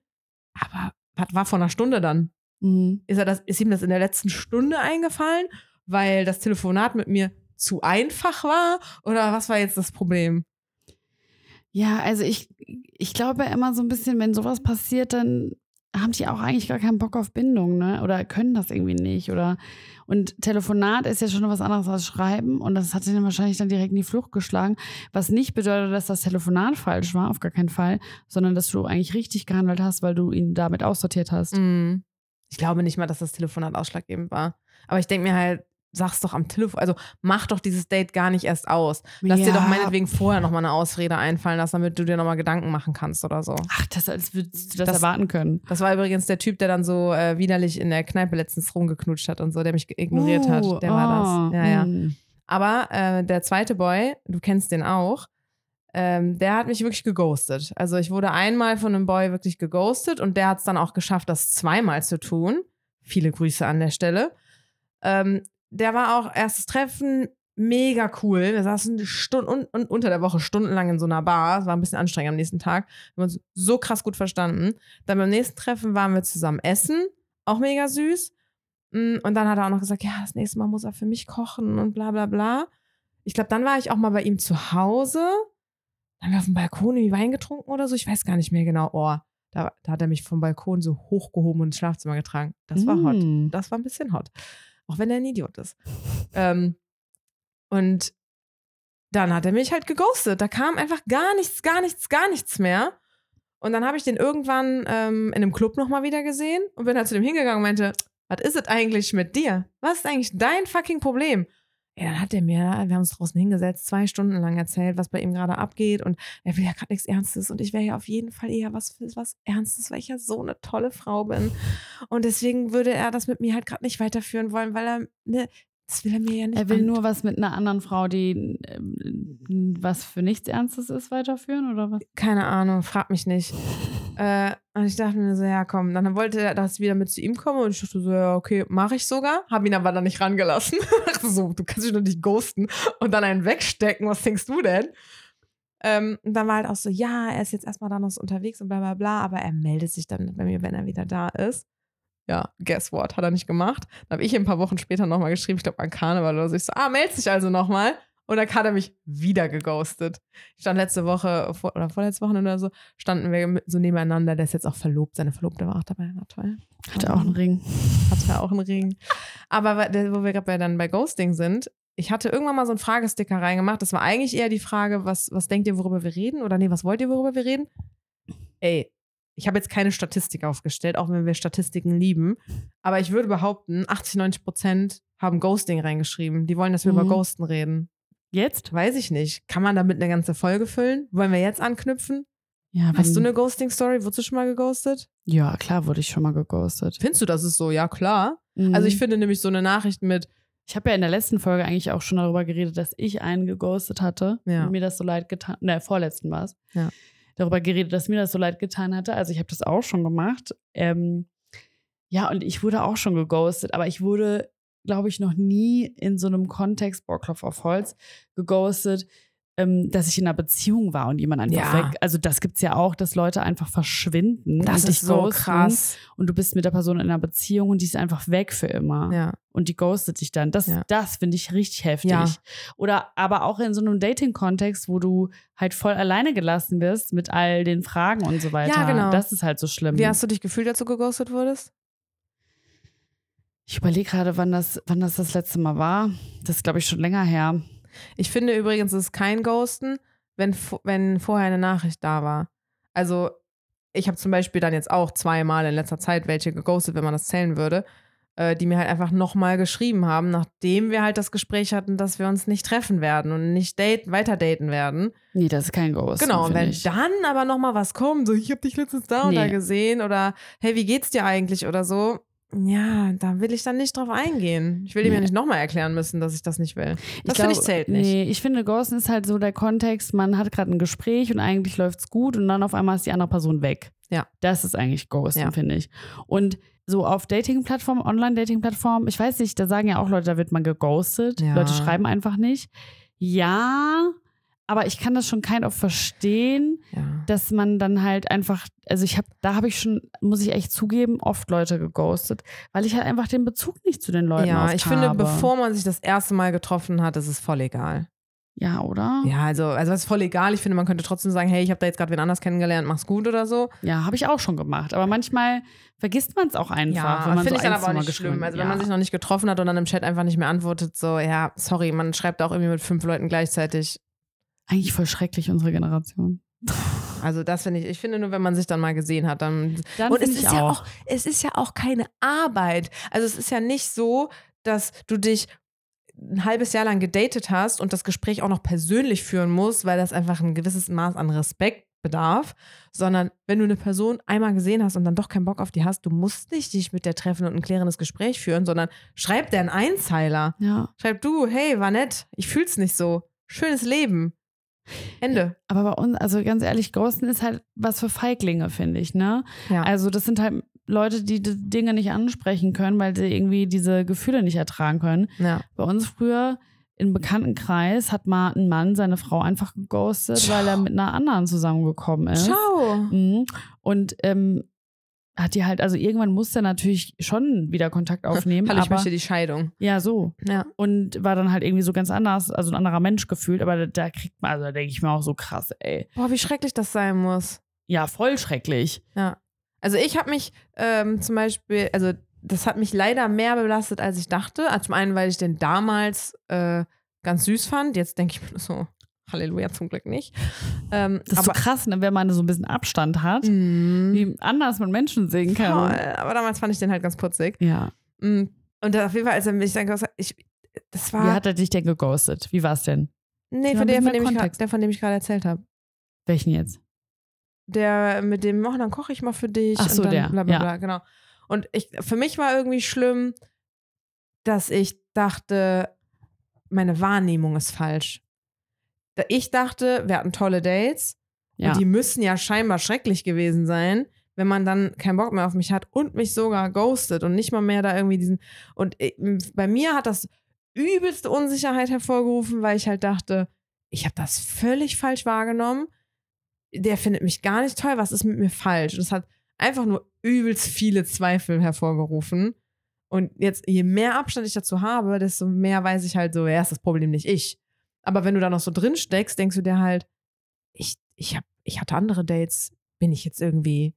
aber was war vor einer Stunde dann? Mhm. Ist, er das, ist ihm das in der letzten Stunde eingefallen, weil das Telefonat mit mir zu einfach war? Oder was war jetzt das Problem? Ja, also ich, ich glaube immer so ein bisschen, wenn sowas passiert, dann haben die auch eigentlich gar keinen Bock auf Bindung, ne? Oder können das irgendwie nicht. Oder und Telefonat ist ja schon was anderes als Schreiben und das hat dann wahrscheinlich dann direkt in die Flucht geschlagen. Was nicht bedeutet, dass das Telefonat falsch war, auf gar keinen Fall, sondern dass du eigentlich richtig gehandelt hast, weil du ihn damit aussortiert hast. Mm. Ich glaube nicht mal, dass das Telefonat ausschlaggebend war. Aber ich denke mir halt, sag's doch am Telefon, also mach doch dieses Date gar nicht erst aus. Lass dir Ja. doch meinetwegen vorher nochmal eine Ausrede einfallen lassen, damit du dir nochmal Gedanken machen kannst oder so. Ach, das, als würdest du das, Das- erwarten können. Das war übrigens der Typ, der dann so äh, widerlich in der Kneipe letztens rumgeknutscht hat und so, der mich ignoriert hat. Uh, Der war oh, das. Ja, ja. mm. Aber äh, der zweite Boy, du kennst den auch, ähm, der hat mich wirklich geghostet. Also ich wurde einmal von einem Boy wirklich geghostet und der hat es dann auch geschafft, das zweimal zu tun. Viele Grüße an der Stelle. Ähm, der war auch erstes Treffen mega cool. Wir saßen Stunden und, und unter der Woche stundenlang in so einer Bar. Es war ein bisschen anstrengend am nächsten Tag. Wir haben uns so krass gut verstanden. Dann beim nächsten Treffen waren wir zusammen essen. Auch mega süß. Mm, Und dann hat er auch noch gesagt, ja, das nächste Mal muss er für mich kochen und bla bla bla. Ich glaube, dann war ich auch mal bei ihm zu Hause. Dann haben wir auf dem Balkon irgendwie Wein getrunken oder so. Ich weiß gar nicht mehr genau. Oh, da, da hat er mich vom Balkon so hochgehoben und ins Schlafzimmer getragen. Das war hot. Mm. Das war ein bisschen hot. Auch wenn er ein Idiot ist. ähm, und dann hat er mich halt geghostet. Da kam einfach gar nichts, gar nichts, gar nichts mehr. Und dann habe ich den irgendwann ähm, in einem Club nochmal wieder gesehen und bin halt zu dem hingegangen und meinte, was ist es eigentlich mit dir? Was ist eigentlich dein fucking Problem? Ja, dann hat er mir, wir haben uns draußen hingesetzt, zwei Stunden lang erzählt, was bei ihm gerade abgeht und er will ja gerade nichts Ernstes und ich wäre ja auf jeden Fall eher was für was Ernstes, weil ich ja so eine tolle Frau bin und deswegen würde er das mit mir halt gerade nicht weiterführen wollen, weil er, ne, das will er mir ja nicht. Er will nur was mit einer anderen Frau, die ähm, was für nichts Ernstes ist, weiterführen oder was? keine Ahnung, frag mich nicht. Äh, und ich dachte mir so, ja komm, dann wollte er, dass ich wieder mit zu ihm komme und ich dachte so, ja okay, mache ich sogar. Hab ihn aber dann nicht rangelassen. So, du kannst dich doch nicht ghosten und dann einen wegstecken, was denkst du denn? Ähm, und dann war halt auch so, ja, er ist jetzt erstmal da noch so unterwegs und bla bla bla, aber er meldet sich dann bei mir, wenn er wieder da ist. Ja, guess what? Hat er nicht gemacht. Dann habe ich ein paar Wochen später nochmal geschrieben, ich glaube an Karneval oder so. Ich so, ah, meld dich also nochmal. Und dann hat er mich wieder geghostet. Ich stand letzte Woche vor, oder vorletzte Woche oder so, standen wir so nebeneinander. Der ist jetzt auch verlobt. Seine Verlobte war auch dabei. War toll. Hat er auch einen Ring. Hat er auch einen Ring. Aber wo wir gerade dann bei Ghosting sind, ich hatte irgendwann mal so einen Fragesticker reingemacht. Das war eigentlich eher die Frage, was, was denkt ihr, worüber wir reden? Oder nee, was wollt ihr, worüber wir reden? Ey, ich habe jetzt keine Statistik aufgestellt, auch wenn wir Statistiken lieben. Aber ich würde behaupten, 80, 90 Prozent haben Ghosting reingeschrieben. Die wollen, dass wir Mhm. über Ghosten reden. Jetzt? Weiß ich nicht. Kann man damit eine ganze Folge füllen? Wollen wir jetzt anknüpfen? Ja, Hast du eine Ghosting-Story? Wurdest du schon mal geghostet? Ja, klar wurde ich schon mal geghostet. Findest du, das ist so? Ja, klar. Mhm. Also ich finde nämlich so eine Nachricht mit, Ich habe ja in der letzten Folge eigentlich auch schon darüber geredet, dass ich einen geghostet hatte Ja. und mir das so leid getan, ne, vorletzten war es. Ja. Darüber geredet, dass mir das so leid getan hatte. Also ich habe das auch schon gemacht. Ähm, ja, und ich wurde auch schon geghostet, aber ich wurde, glaube ich, noch nie in so einem Kontext, Bohrklopf auf Holz, geghostet, ähm, dass ich in einer Beziehung war und jemand einfach Ja. weg. Also das gibt es ja auch, dass Leute einfach verschwinden das ist so krass. und du bist mit der Person in einer Beziehung und die ist einfach weg für immer Ja. und die ghostet dich dann. Das, Ja. das finde ich richtig heftig. Ja. Oder aber auch in so einem Dating-Kontext, wo du halt voll alleine gelassen wirst mit all den Fragen und so weiter. genau. Das ist halt so schlimm. Wie hast du dich gefühlt, als du geghostet wurdest? Ich überlege gerade, wann das, wann das das letzte Mal war. Das ist, glaube ich, schon länger her. Ich finde übrigens, es ist kein Ghosten, wenn, wenn vorher eine Nachricht da war. Also, ich habe zum Beispiel dann jetzt auch zweimal in letzter Zeit welche geghostet, wenn man das zählen würde, äh, die mir halt einfach nochmal geschrieben haben, nachdem wir halt das Gespräch hatten, dass wir uns nicht treffen werden und nicht date, weiter daten werden. Nee, das ist kein Ghost. Genau, und wenn ich. dann aber nochmal was kommt, so ich habe dich letztens da und da Nee. gesehen oder hey, wie geht's dir eigentlich oder so, ja, da will ich dann nicht drauf eingehen. Ich will ihm ja Nee. nicht nochmal erklären müssen, dass ich das nicht will. Das finde ich zählt nicht. Nee, ich finde, Ghosten ist halt so der Kontext, man hat gerade ein Gespräch und eigentlich läuft's gut und dann auf einmal ist die andere Person weg. Ja. Das ist eigentlich Ghosten, Ja. finde ich. Und so auf Dating-Plattformen, Online-Dating-Plattformen, ich weiß nicht, da sagen ja auch Leute, da wird man geghostet. Ja. Leute schreiben einfach nicht. Ja, aber ich kann das schon kind of verstehen, Ja. dass man dann halt einfach, also ich habe, da habe ich schon, muss ich echt zugeben, oft Leute geghostet, weil ich halt einfach den Bezug nicht zu den Leuten Ja, oft ich finde, habe. bevor man sich das erste Mal getroffen hat, ist es voll egal. Ja, oder? Ja, also, also das ist voll egal. Ich finde, man könnte trotzdem sagen, hey, ich habe da jetzt gerade wen anders kennengelernt, mach's gut oder so. Ja, habe ich auch schon gemacht. Aber manchmal vergisst man es auch einfach, wenn man finde so ich dann aber auch nicht schlimm. Also wenn ja. man sich noch nicht getroffen hat und dann im Chat einfach nicht mehr antwortet, so, ja, sorry, man schreibt auch irgendwie mit fünf Leuten gleichzeitig. Eigentlich voll schrecklich, unsere Generation. Also das finde ich, ich finde nur, wenn man sich dann mal gesehen hat, dann Dann und es ist ich ja auch. auch, es ist ja auch keine Arbeit. Also es ist ja nicht so, dass du dich ein halbes Jahr lang gedatet hast und das Gespräch auch noch persönlich führen musst, weil das einfach ein gewisses Maß an Respekt bedarf, sondern wenn du eine Person einmal gesehen hast und dann doch keinen Bock auf die hast, du musst nicht dich mit der treffen und ein klärendes Gespräch führen, sondern schreib dir einen Einzeiler. Ja. Schreib du, hey, war nett, ich fühl's nicht so. Schönes Leben. Ende. Aber bei uns, also ganz ehrlich, Ghosten ist halt was für Feiglinge, finde ich, ne? Ja. Also das sind halt Leute, die die Dinge nicht ansprechen können, weil sie irgendwie diese Gefühle nicht ertragen können. ja. Bei uns früher im Bekanntenkreis hat mal ein Mann seine Frau einfach geghostet, Ciao. weil er mit einer anderen zusammengekommen ist. Ciao. Mhm. Und ähm, hat die halt, also irgendwann musste er natürlich schon wieder Kontakt aufnehmen. Hallo, ich aber, möchte die Scheidung. ja, so. Ja. Und war dann halt irgendwie so ganz anders, also ein anderer Mensch gefühlt, aber da, da kriegt man, also da denke ich mir auch so krass, ey. Boah, wie schrecklich das sein muss. Ja, voll schrecklich. Ja. Also ich habe mich ähm, zum Beispiel, also das hat mich leider mehr belastet, als ich dachte. Also zum einen, weil ich den damals äh, ganz süß fand. Jetzt denke ich mir so, Halleluja, zum Glück nicht. Ähm, Das ist so krass, ne, wenn man so ein bisschen Abstand hat, Mhm. wie anders man Menschen sehen kann. Voll. Aber damals fand ich den halt ganz putzig. Ja. Mm. Und auf jeden Fall, als er mich dann hat, ich, das war. Wie hat er dich denn geghostet? Wie war es denn? nee, von der, von dem mehr ich Kontext. der, von dem ich gerade erzählt habe. Welchen jetzt? Der mit dem, oh, dann koche ich mal für dich. Ach so, und dann der, Bla, bla, ja. bla, genau. Und ich, für mich war irgendwie schlimm, dass ich dachte, meine Wahrnehmung ist falsch. Da- Ich dachte, wir hatten tolle Dates Ja. und die müssen ja scheinbar schrecklich gewesen sein, wenn man dann keinen Bock mehr auf mich hat und mich sogar ghostet und nicht mal mehr da irgendwie diesen. Und ich, bei mir hat das übelste Unsicherheit hervorgerufen, weil ich halt dachte, ich habe das völlig falsch wahrgenommen. Der findet mich gar nicht toll. Was ist mit mir falsch? Und es hat einfach nur übelst viele Zweifel hervorgerufen. Und jetzt, je mehr Abstand ich dazu habe, desto mehr weiß ich halt so, ja, ist das Problem nicht ich. Aber wenn du da noch so drin steckst, denkst du dir halt, ich, ich, hab, ich hatte andere Dates. Bin ich jetzt irgendwie,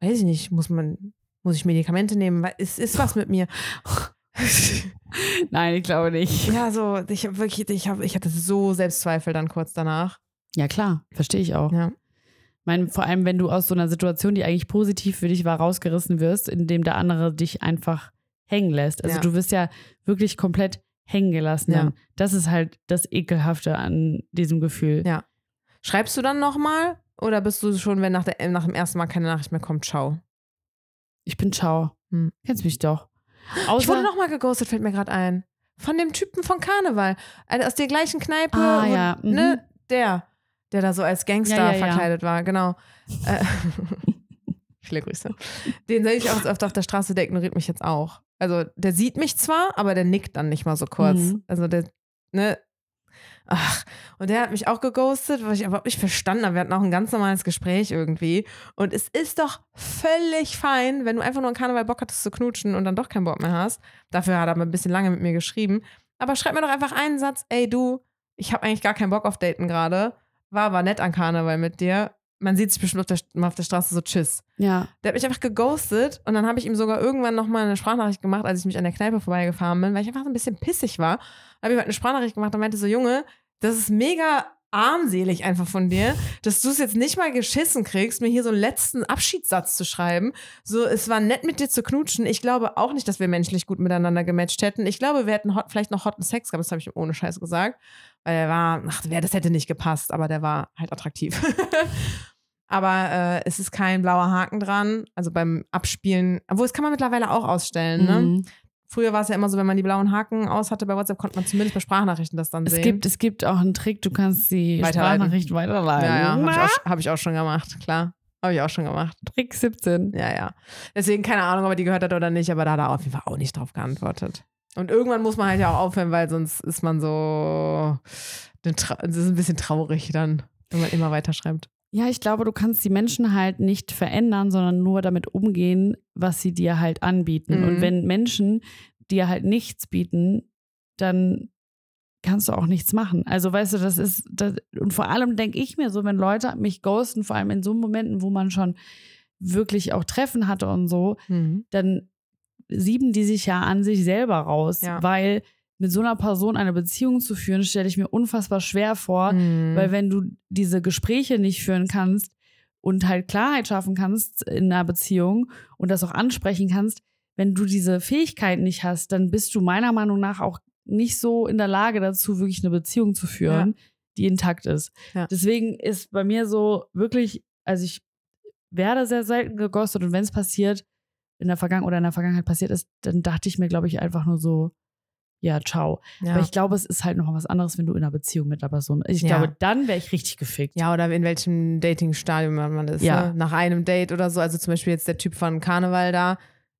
weiß ich nicht, muss man, muss ich Medikamente nehmen? Weil Es ist was mit mir. Nein, ich glaube nicht. ja, so, ich habe wirklich, ich, hab, ich hatte so Selbstzweifel dann kurz danach. Ja, klar, verstehe ich auch. Ja. Ich meine, vor allem, wenn du aus so einer Situation, die eigentlich positiv für dich war, rausgerissen wirst, indem der andere dich einfach hängen lässt. Also Ja. du wirst ja wirklich komplett hängen gelassen. Ja. dann. Das ist halt das Ekelhafte an diesem Gefühl. Ja. Schreibst du dann nochmal? Oder bist du schon, wenn nach, der, nach dem ersten Mal keine Nachricht mehr kommt, ciao? Ich bin Ciao. Hm. Kennst mich doch. Ich Außer, wurde nochmal geghostet, fällt mir gerade ein. Von dem Typen von Karneval. Also aus der gleichen Kneipe. Ah, wo- ja, mhm. Ne? Der. Der da so als Gangster Ja, ja, verkleidet war, genau. Äh, Viele Grüße. Den sehe ich auch öfter auf der Straße, der ignoriert mich jetzt auch. Also der sieht mich zwar, aber der nickt dann nicht mal so kurz. Mhm. Also der, ne? Ach, und der hat mich auch geghostet, was ich überhaupt nicht verstanden habe. Wir hatten auch ein ganz normales Gespräch irgendwie. Und es ist doch völlig fein, wenn du einfach nur an Karneval Bock hattest zu knutschen und dann doch keinen Bock mehr hast. Dafür hat er mal ein bisschen lange mit mir geschrieben. Aber schreib mir doch einfach einen Satz, ey du, ich habe eigentlich gar keinen Bock auf Daten gerade. War aber nett an Karneval mit dir. Man sieht sich bestimmt auf der, mal auf der Straße so tschüss. ja, Der hat mich einfach geghostet und dann habe ich ihm sogar irgendwann nochmal eine Sprachnachricht gemacht, als ich mich an der Kneipe vorbeigefahren bin, weil ich einfach so ein bisschen pissig war. Habe ich halt eine Sprachnachricht gemacht und meinte so, Junge, das ist mega armselig einfach von dir, dass du es jetzt nicht mal geschissen kriegst, mir hier so einen letzten Abschiedssatz zu schreiben. So, es war nett mit dir zu knutschen. Ich glaube auch nicht, dass wir menschlich gut miteinander gematcht hätten. Ich glaube, wir hätten hot, vielleicht noch hotten Sex gehabt, das habe ich ohne Scheiß gesagt. Weil er war, ach, das hätte nicht gepasst, aber der war halt attraktiv. aber äh, es ist kein blauer Haken dran. Also beim Abspielen, obwohl das kann man mittlerweile auch ausstellen. Ne? Früher war es ja immer so, wenn man die blauen Haken aus hatte bei WhatsApp, konnte man zumindest bei Sprachnachrichten das dann Es sehen. gibt, es gibt auch einen Trick, du kannst die Weiterleiten. Sprachnachricht weiterleiten. ja, ja, habe ich, hab ich auch schon gemacht, klar. Habe ich auch schon gemacht. Trick 17. Ja, ja. Deswegen keine Ahnung, ob er die gehört hat oder nicht, aber da hat er auf jeden Fall auch nicht drauf geantwortet. Und irgendwann muss man halt ja auch aufhören, weil sonst ist man so. Das ist ein bisschen traurig dann, wenn man immer weiter schreibt. Ja, ich glaube, du kannst die Menschen halt nicht verändern, sondern nur damit umgehen, was sie dir halt anbieten. Mhm. Und wenn Menschen dir halt nichts bieten, dann kannst du auch nichts machen. Also weißt du, das ist, das, und vor allem denke ich mir so, wenn Leute mich ghosten, vor allem in so Momenten, wo man schon wirklich auch Treffen hatte und so, dann sieben die sich ja an sich selber raus, Ja. weil mit so einer Person eine Beziehung zu führen, stelle ich mir unfassbar schwer vor, Mhm. weil wenn du diese Gespräche nicht führen kannst und halt Klarheit schaffen kannst in einer Beziehung und das auch ansprechen kannst, wenn du diese Fähigkeit nicht hast, dann bist du meiner Meinung nach auch nicht so in der Lage dazu, wirklich eine Beziehung zu führen, die intakt ist. Ja. Deswegen ist bei mir so wirklich, also ich werde sehr selten geghostet und wenn es passiert, in der Vergangenheit oder in der Vergangenheit passiert ist, dann dachte ich mir, glaube ich, einfach nur so, ja, ciao. ja. Aber ich glaube, es ist halt noch was anderes, wenn du in einer Beziehung mit einer Person Ich Ja. glaube, dann wäre ich richtig gefickt. Ja, oder in welchem Dating-Stadium man ist. Ja. Ne? Nach einem Date oder so. Also zum Beispiel jetzt der Typ von Karneval da.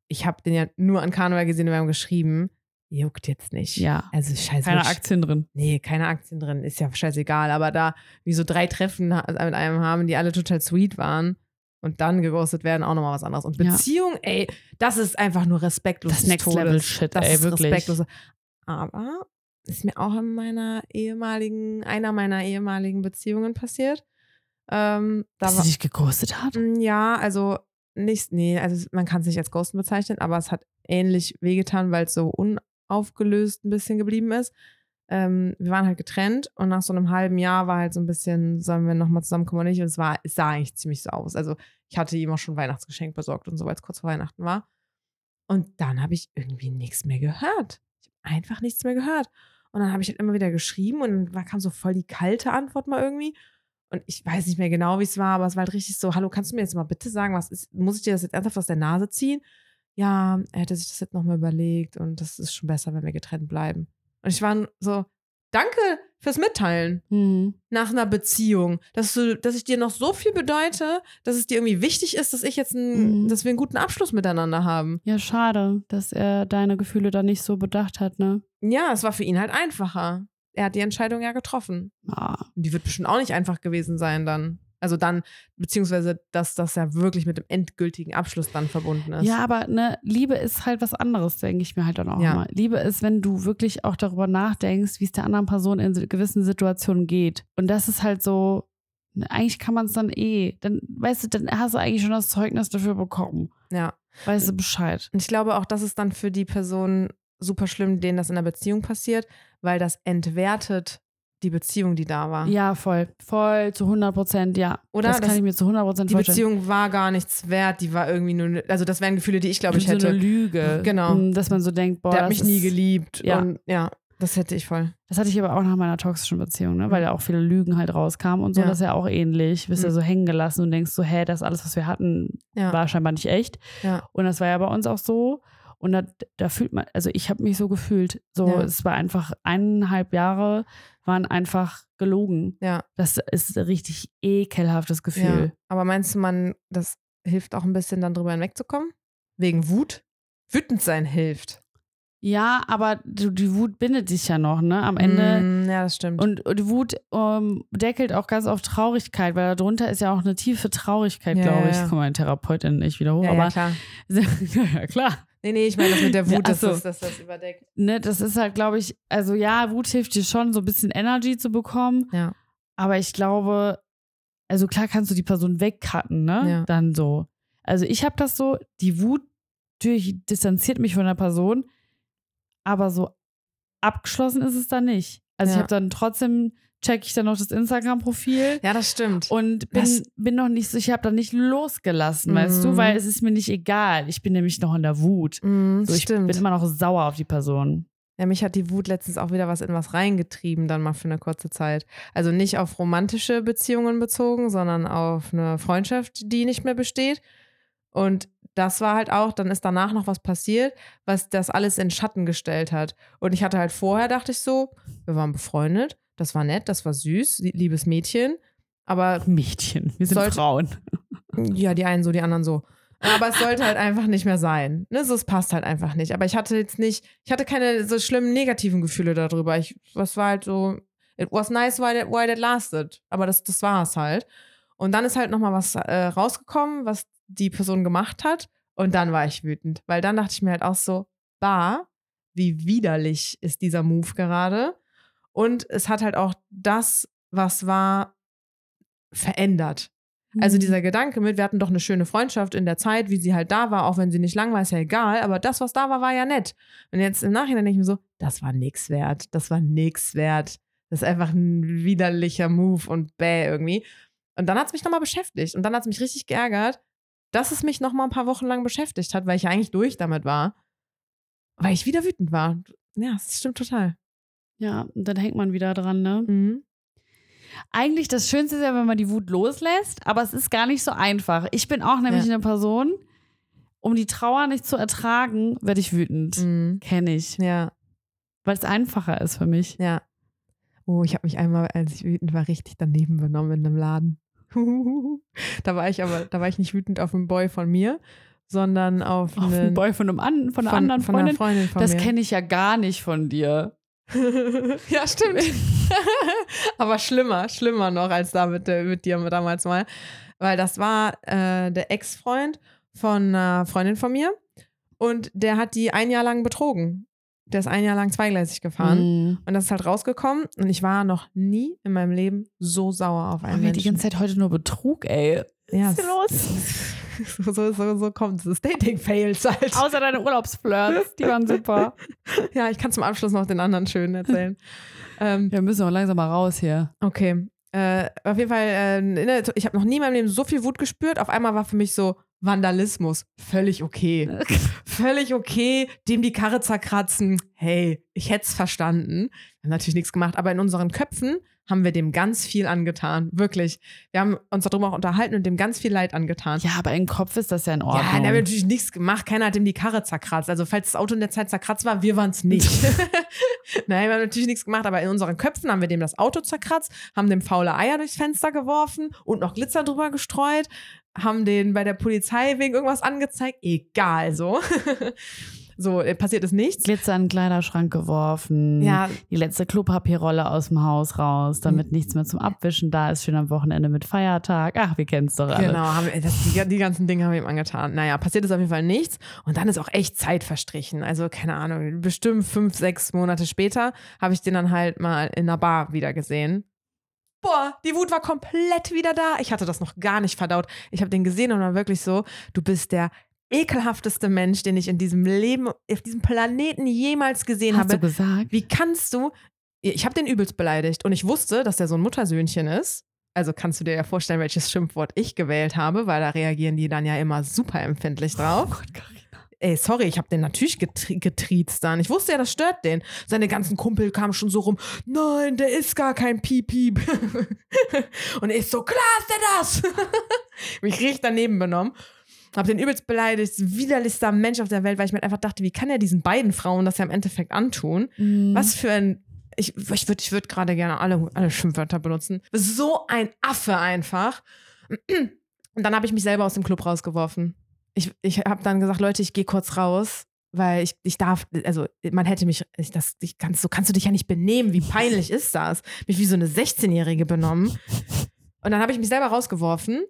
Ich habe den ja nur an Karneval gesehen und wir haben geschrieben. Juckt jetzt nicht. Ja. Also scheiße. Keine Aktien drin. Nee, keine Aktien drin. Ist ja scheißegal. Aber da wie so drei Treffen mit einem haben, die alle total sweet waren und dann geghostet werden, auch nochmal was anderes. Und Ja. Beziehung, ey, das ist einfach nur respektlos. Das des Next Todes. Level Shit, das ey, ist wirklich. respektlos. Aber ist mir auch in meiner ehemaligen, einer meiner ehemaligen Beziehungen passiert. Ähm, da Dass sie dich geghostet hat? Mm, Ja, also nicht, nee, also man kann es nicht als Ghosten bezeichnen, aber es hat ähnlich wehgetan, weil es so unaufgelöst ein bisschen geblieben ist. Ähm, wir waren halt getrennt und nach so einem halben Jahr war halt so ein bisschen, sollen wir nochmal zusammenkommen oder nicht? Und es war, es sah eigentlich ziemlich so aus. Also ich hatte ihm auch schon Weihnachtsgeschenk besorgt und so, weil es kurz vor Weihnachten war. Und dann habe ich irgendwie nichts mehr gehört. Einfach nichts mehr gehört. Und dann habe ich halt immer wieder geschrieben und dann kam so voll die kalte Antwort mal irgendwie. Und ich weiß nicht mehr genau, wie es war, aber es war halt richtig so: Hallo, kannst du mir jetzt mal bitte sagen, was ist, muss ich dir das jetzt ernsthaft aus der Nase ziehen? Ja, er hätte sich das jetzt nochmal überlegt und das ist schon besser, wenn wir getrennt bleiben. Und ich war so: Danke fürs Mitteilen Mhm. nach einer Beziehung, dass du, dass ich dir noch so viel bedeute, dass es dir irgendwie wichtig ist, dass ich jetzt ein, Mhm. dass wir einen guten Abschluss miteinander haben. Ja, schade, dass er deine Gefühle da nicht so bedacht hat, ne? Ja, es war für ihn halt einfacher. Er hat die Entscheidung ja getroffen. Ah. Und die wird bestimmt auch nicht einfach gewesen sein dann. Also dann, beziehungsweise, dass das ja wirklich mit dem endgültigen Abschluss dann verbunden ist. Ja, aber ne, Liebe ist halt was anderes, denke ich mir halt dann auch Ja. mal. Liebe ist, wenn du wirklich auch darüber nachdenkst, wie es der anderen Person in gewissen Situationen geht. Und das ist halt so, ne, eigentlich kann man es dann eh, dann, weißt du, dann hast du eigentlich schon das Zeugnis dafür bekommen. ja. Weißt du Bescheid. Und ich glaube auch, das ist dann für die Person super schlimm, denen das in der Beziehung passiert, weil das entwertet die Beziehung, die da war. Ja, voll. Voll zu 100 Prozent, ja. Oder? Das kann Das- ich mir zu 100 Prozent Die vorstellen. Beziehung war gar nichts wert, die war irgendwie nur, also das wären Gefühle, die ich glaube ich so hätte. eine Lüge. Genau. Mm, Dass man so denkt, boah, Der hat mich nie geliebt. Ja. Und ja, das hätte ich voll. Das hatte ich aber auch nach meiner toxischen Beziehung, ne? weil da auch viele Lügen halt rauskamen und so. Ja. Das ist ja auch ähnlich. Bist ja Mhm. so hängen gelassen und denkst so, hä, das alles, was wir hatten, Ja. war scheinbar nicht echt. Ja. Und das war ja bei uns auch so. Und da, da fühlt man, also ich habe mich so gefühlt. So, Ja. es war einfach eineinhalb Jahre waren einfach gelogen. Ja. Das ist ein richtig ekelhaftes Gefühl. ja. Aber meinst du, man, das hilft auch ein bisschen dann drüber hinwegzukommen? Wegen Wut? Wütend sein hilft. Ja, aber du, die Wut bindet dich ja noch, ne? Am Ende. Mm, ja, das stimmt. Und, und Wut ähm, deckelt auch ganz oft Traurigkeit, weil darunter ist ja auch eine tiefe Traurigkeit, Ja, glaube ja, ich. ja. Guck mal, Therapeutin nicht wieder hoch, ja, ja, aber klar. ja, klar. Nee, nee, ich meine das mit der Ja, Wut, ach dass, so. das, dass das überdeckt. Ne, das ist halt, glaube ich, also ja, Wut hilft dir schon, so ein bisschen Energy zu bekommen. Ja. Aber ich glaube, also klar kannst du die Person wegcutten, ne? Ja. Dann so. Also ich habe das so, die Wut natürlich distanziert mich von der Person, aber so abgeschlossen ist es dann nicht. Also ich Ja. habe dann trotzdem, check ich dann noch das Instagram-Profil. Ja, das stimmt. Und bin, Das- bin noch nicht so, ich habe da nicht losgelassen, weißt du, Mhm. weil es ist mir nicht egal. Ich bin nämlich noch in der Wut. Mm, So, ich stimmt. bin immer noch sauer auf die Person. Ja, mich hat die Wut letztens auch wieder was in was reingetrieben, dann mal für eine kurze Zeit. Also nicht auf romantische Beziehungen bezogen, sondern auf eine Freundschaft, die nicht mehr besteht. Und das war halt auch, dann ist danach noch was passiert, was das alles in Schatten gestellt hat. Und ich hatte halt vorher, dachte ich so, wir waren befreundet, das war nett, das war süß, liebes Mädchen. Aber Mädchen, wir sind Sollte- Frauen. ja, die einen so, die anderen so. Aber es sollte halt einfach nicht mehr sein. Ne? So, es passt halt einfach nicht. Aber ich hatte jetzt nicht, ich hatte keine so schlimmen negativen Gefühle darüber. Ich, das war halt so, it was nice while it, while it lasted. Aber das, das war es halt. Und dann ist halt nochmal was äh, rausgekommen, was die Person gemacht hat. Und dann war ich wütend. Weil dann dachte ich mir halt auch so, bah, wie widerlich ist dieser Move gerade. Und es hat halt auch das, was war, verändert. Mhm. Also dieser Gedanke mit, wir hatten doch eine schöne Freundschaft in der Zeit, wie sie halt da war, auch wenn sie nicht lang war, ist ja egal, aber das, was da war, war ja nett. Und jetzt im Nachhinein denke ich mir so, das war nix wert, das war nix wert. Das ist einfach ein widerlicher Move und bäh irgendwie. Und dann hat es mich nochmal beschäftigt und dann hat es mich richtig geärgert, dass es mich nochmal ein paar Wochen lang beschäftigt hat, weil ich ja eigentlich durch damit war, weil ich wieder wütend war. Ja, das stimmt total. Ja, und dann hängt man wieder dran, ne? Mhm. Eigentlich das Schönste ist ja, wenn man die Wut loslässt, aber es ist gar nicht so einfach. Ich bin auch nämlich Ja. eine Person, um die Trauer nicht zu ertragen, werde ich wütend. Mhm. Kenne ich. Ja, Weil es einfacher ist für mich. ja. Oh, ich habe mich einmal, als ich wütend war, richtig daneben benommen in einem Laden. da war ich aber, da war ich nicht wütend auf einen Boy von mir, sondern auf, Auf einen, einen Boy von, einem an, von einer von, anderen von Freundin. einer Freundin von das kenne ich ja gar nicht von dir. ja, stimmt. Aber schlimmer, schlimmer noch als da mit, der- mit dir damals mal. Weil das war äh, der Ex-Freund von einer Freundin von mir und der hat die ein Jahr lang betrogen. Der ist ein Jahr lang zweigleisig gefahren. Mhm. Und das ist halt rausgekommen und ich war noch nie in meinem Leben so sauer auf einen Haben wir die Menschen. ganze Zeit heute nur Betrug, ey. ja, Was ist hier es- los? so, so, so, so kommt es. Dating-Fails halt. Außer deine Urlaubsflirts, die waren super. Ja, ich kann zum Abschluss noch den anderen schönen erzählen. ähm, Wir müssen auch langsam mal raus hier. okay. Äh, auf jeden Fall, äh, der, ich habe noch nie in meinem Leben so viel Wut gespürt. Auf einmal war für mich so Vandalismus. Völlig okay. Völlig okay. Dem die Karre zerkratzen. Hey, ich hätte es verstanden. Natürlich nichts gemacht, aber in unseren Köpfen haben wir dem ganz viel angetan. Wirklich. Wir haben uns darüber auch unterhalten und dem ganz viel Leid angetan. Ja, aber im Kopf ist das ja in Ja, Ordnung. da haben wir natürlich nichts gemacht. Keiner hat ihm die Karre zerkratzt. Also, falls das Auto in der Zeit zerkratzt war, wir waren es nicht. Nein, wir haben natürlich nichts gemacht, aber in unseren Köpfen haben wir dem das Auto zerkratzt, haben dem faule Eier durchs Fenster geworfen und noch Glitzer drüber gestreut, haben den bei der Polizei wegen irgendwas angezeigt. Egal, so. so, äh, passiert ist nichts. Glitzer in den Kleiderschrank geworfen. Ja, Die letzte Klopapierrolle aus dem Haus raus, damit nichts mehr zum Abwischen da ist. Schön am Wochenende mit Feiertag. Ach, wir kennen es doch alle. Genau, haben, das, die, die ganzen Dinge haben wir ihm angetan. Naja, passiert ist auf jeden Fall nichts. Und dann ist auch echt Zeit verstrichen. Also, keine Ahnung, bestimmt fünf, sechs Monate später habe ich den dann halt mal in einer Bar wieder gesehen. Boah, die Wut war komplett wieder da. Ich hatte das noch gar nicht verdaut. Ich habe den gesehen und war wirklich so, du bist der ekelhafteste Mensch, den ich in diesem Leben, auf diesem Planeten jemals gesehen Hast du habe. gesagt? Wie kannst du? Ich habe den übelst beleidigt und ich wusste, dass der so ein Muttersöhnchen ist. Also kannst du dir ja vorstellen, welches Schimpfwort ich gewählt habe, weil da reagieren die dann ja immer super empfindlich drauf. Ey, sorry, ich habe den natürlich getri getriezt dann. Ich wusste ja, das stört den. Seine ganzen Kumpel kamen schon so rum. Nein, der ist gar kein Piep-Piep. und ich so, klar ist der das. Mich richtig daneben benommen. Hab den übelst beleidigt, widerlichster Mensch auf der Welt, weil ich mir einfach dachte, wie kann er diesen beiden Frauen das ja im Endeffekt antun? Mhm. Was für ein. Ich, ich würde ich würd gerade gerne alle, alle Schimpfwörter benutzen. So ein Affe einfach. Und dann habe ich mich selber aus dem Club rausgeworfen. Ich, ich habe dann gesagt, Leute, ich gehe kurz raus, weil ich, ich darf, also man hätte mich, ich, das, ich kannst, so kannst du dich ja nicht benehmen. Wie peinlich ist das? Mich wie so eine 16-Jährige benommen. Und dann habe ich mich selber rausgeworfen.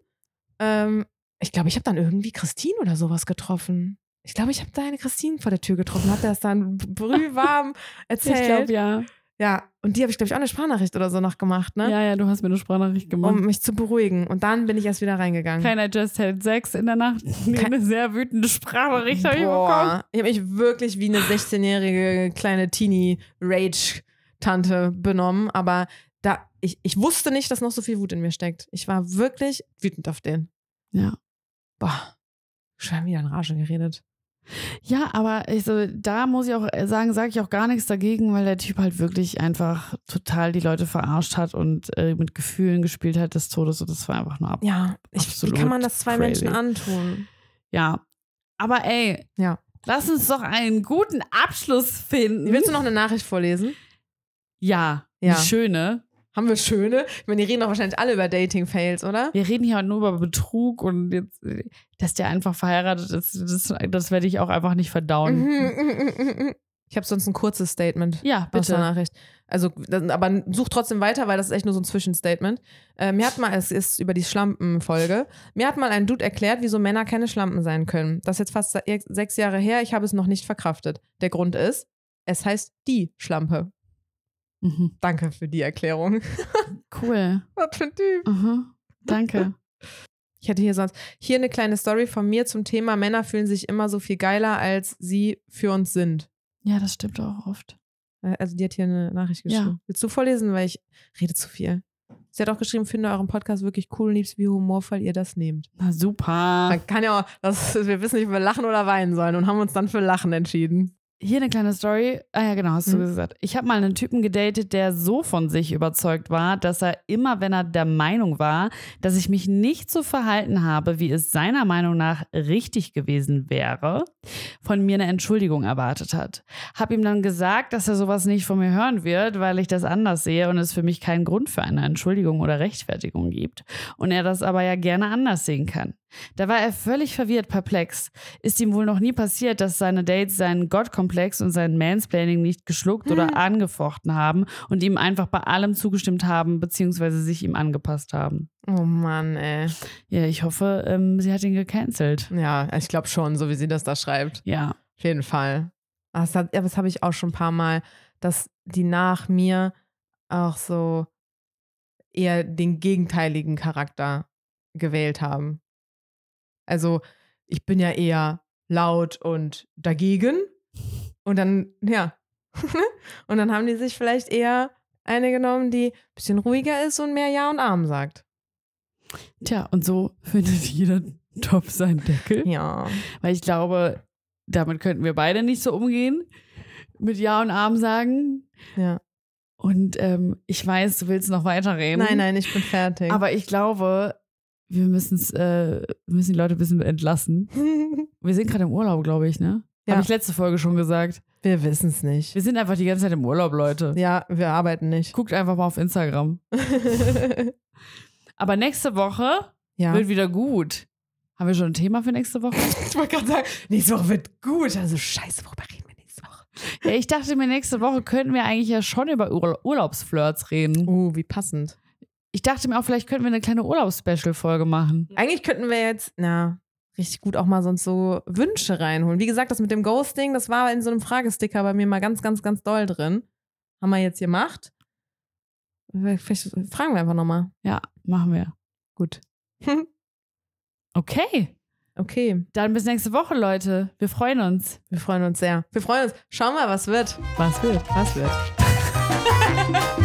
Ähm, ich glaube, ich habe dann irgendwie Christine oder sowas getroffen. Ich glaube, ich habe da eine Christine vor der Tür getroffen, hat das dann brühwarm erzählt. Ich glaube ja. Ja, und die habe ich, glaube ich, auch eine Sprachnachricht oder so noch gemacht, ne? Ja, ja, du hast mir eine Sprachnachricht gemacht. Um mich zu beruhigen. Und dann bin ich erst wieder reingegangen. Keiner just had Sex in der Nacht. Eine sehr wütende Sprachnachricht habe ich bekommen. Ich habe mich wirklich wie eine 16-jährige kleine Teenie-Rage-Tante benommen. Aber da, ich, ich wusste nicht, dass noch so viel Wut in mir steckt. Ich war wirklich wütend auf den. Ja. Boah, schon wieder in Rage geredet. Ja, aber ich so, da muss ich auch sagen, sage ich auch gar nichts dagegen, weil der Typ halt wirklich einfach total die Leute verarscht hat und äh, mit Gefühlen gespielt hat des Todes und das war einfach nur ab. Ja, ich, wie kann man das zwei crazy. Menschen antun? Ja. Aber ey, Ja. lass uns doch einen guten Abschluss finden. Willst du noch eine Nachricht vorlesen? Ja, Ja. eine schöne. Haben wir schöne? Ich meine, die reden doch wahrscheinlich alle über Dating-Fails, oder? Wir reden hier halt nur über Betrug und jetzt, dass der einfach verheiratet ist, das, das werde ich auch einfach nicht verdauen. Mhm. Ich habe sonst ein kurzes Statement. Ja, aus der bitte. Nachricht. Also, aber such trotzdem weiter, weil das ist echt nur so ein Zwischenstatement. Äh, mir hat mal, es ist über die Schlampen-Folge, mir hat mal ein Dude erklärt, wieso Männer keine Schlampen sein können. Das ist jetzt fast se- sechs Jahre her, ich habe es noch nicht verkraftet. Der Grund ist, es heißt die Schlampe. Mhm. Danke für die Erklärung. Cool. Was für ein Typ. Mhm. Danke. Ich hätte hier sonst, hier eine kleine Story von mir zum Thema, Männer fühlen sich immer so viel geiler, als sie für uns sind. Ja, das stimmt auch oft. Äh, Also die hat hier eine Nachricht Ja. geschrieben. Willst du vorlesen, weil ich rede zu viel. Sie hat auch geschrieben, finde euren Podcast wirklich cool und liebst, wie humorvoll ihr das nehmt. Na super. Man kann ja auch, das, wir wissen nicht, ob wir lachen oder weinen sollen und haben uns dann für Lachen entschieden. Hier eine kleine Story. Ah ja, genau, hast du Mhm. gesagt. Ich habe mal einen Typen gedatet, der so von sich überzeugt war, dass er immer, wenn er der Meinung war, dass ich mich nicht so verhalten habe, wie es seiner Meinung nach richtig gewesen wäre, von mir eine Entschuldigung erwartet hat. Hab ihm dann gesagt, dass er sowas nicht von mir hören wird, weil ich das anders sehe und es für mich keinen Grund für eine Entschuldigung oder Rechtfertigung gibt. Und er das aber ja gerne anders sehen kann. Da war er völlig verwirrt, perplex. Ist ihm wohl noch nie passiert, dass seine Dates seinen Gottkomplex und sein Mansplaining nicht geschluckt oder angefochten haben und ihm einfach bei allem zugestimmt haben, beziehungsweise sich ihm angepasst haben. Oh Mann, ey. Ja, ich hoffe, ähm, sie hat ihn gecancelt. Ja, ich glaube schon, so wie sie das da schreibt. Ja. Auf jeden Fall. Aber Das, hat, das habe ich auch schon ein paar Mal, dass die nach mir auch so eher den gegenteiligen Charakter gewählt haben. Also ich bin ja eher laut und dagegen. Und dann, ja. und dann haben die sich vielleicht eher eine genommen, die ein bisschen ruhiger ist und mehr Ja und Arm sagt. Tja, und so findet jeder Top seinen Deckel. Ja. Weil ich glaube, damit könnten wir beide nicht so umgehen. Mit Ja und Arm sagen. Ja. Und ähm, ich weiß, du willst noch weiterreden. Nein, nein, ich bin fertig. Aber ich glaube, wir äh, wir müssen die Leute ein bisschen entlassen. Wir sind gerade im Urlaub, glaube ich, ne? Ja. Habe ich letzte Folge schon gesagt. wir wissen es nicht. Wir sind einfach die ganze Zeit im Urlaub, Leute. Ja, wir arbeiten nicht. Guckt einfach mal auf Instagram. Aber nächste Woche ja. wird wieder gut. Haben wir schon ein Thema für nächste Woche? Ich wollte gerade sagen, nächste Woche wird gut. Also scheiße, worüber reden wir nächste Woche? ja, ich dachte mir, nächste Woche könnten wir eigentlich ja schon über Ur Urlaubsflirts reden. Oh, wie passend. Ich dachte mir auch, vielleicht könnten wir eine kleine Urlaubsspecial-Folge machen. Eigentlich könnten wir jetzt, na, richtig gut auch mal sonst so Wünsche reinholen. Wie gesagt, das mit dem Ghosting, das war in so einem Fragesticker bei mir mal ganz, ganz, ganz doll drin. Haben wir jetzt gemacht. Vielleicht fragen wir einfach nochmal. Ja, machen wir. Gut. Okay, Okay, dann bis nächste Woche, Leute. Wir freuen uns. wir freuen uns sehr. Wir freuen uns. Schau mal, was wird. Was wird? Was wird.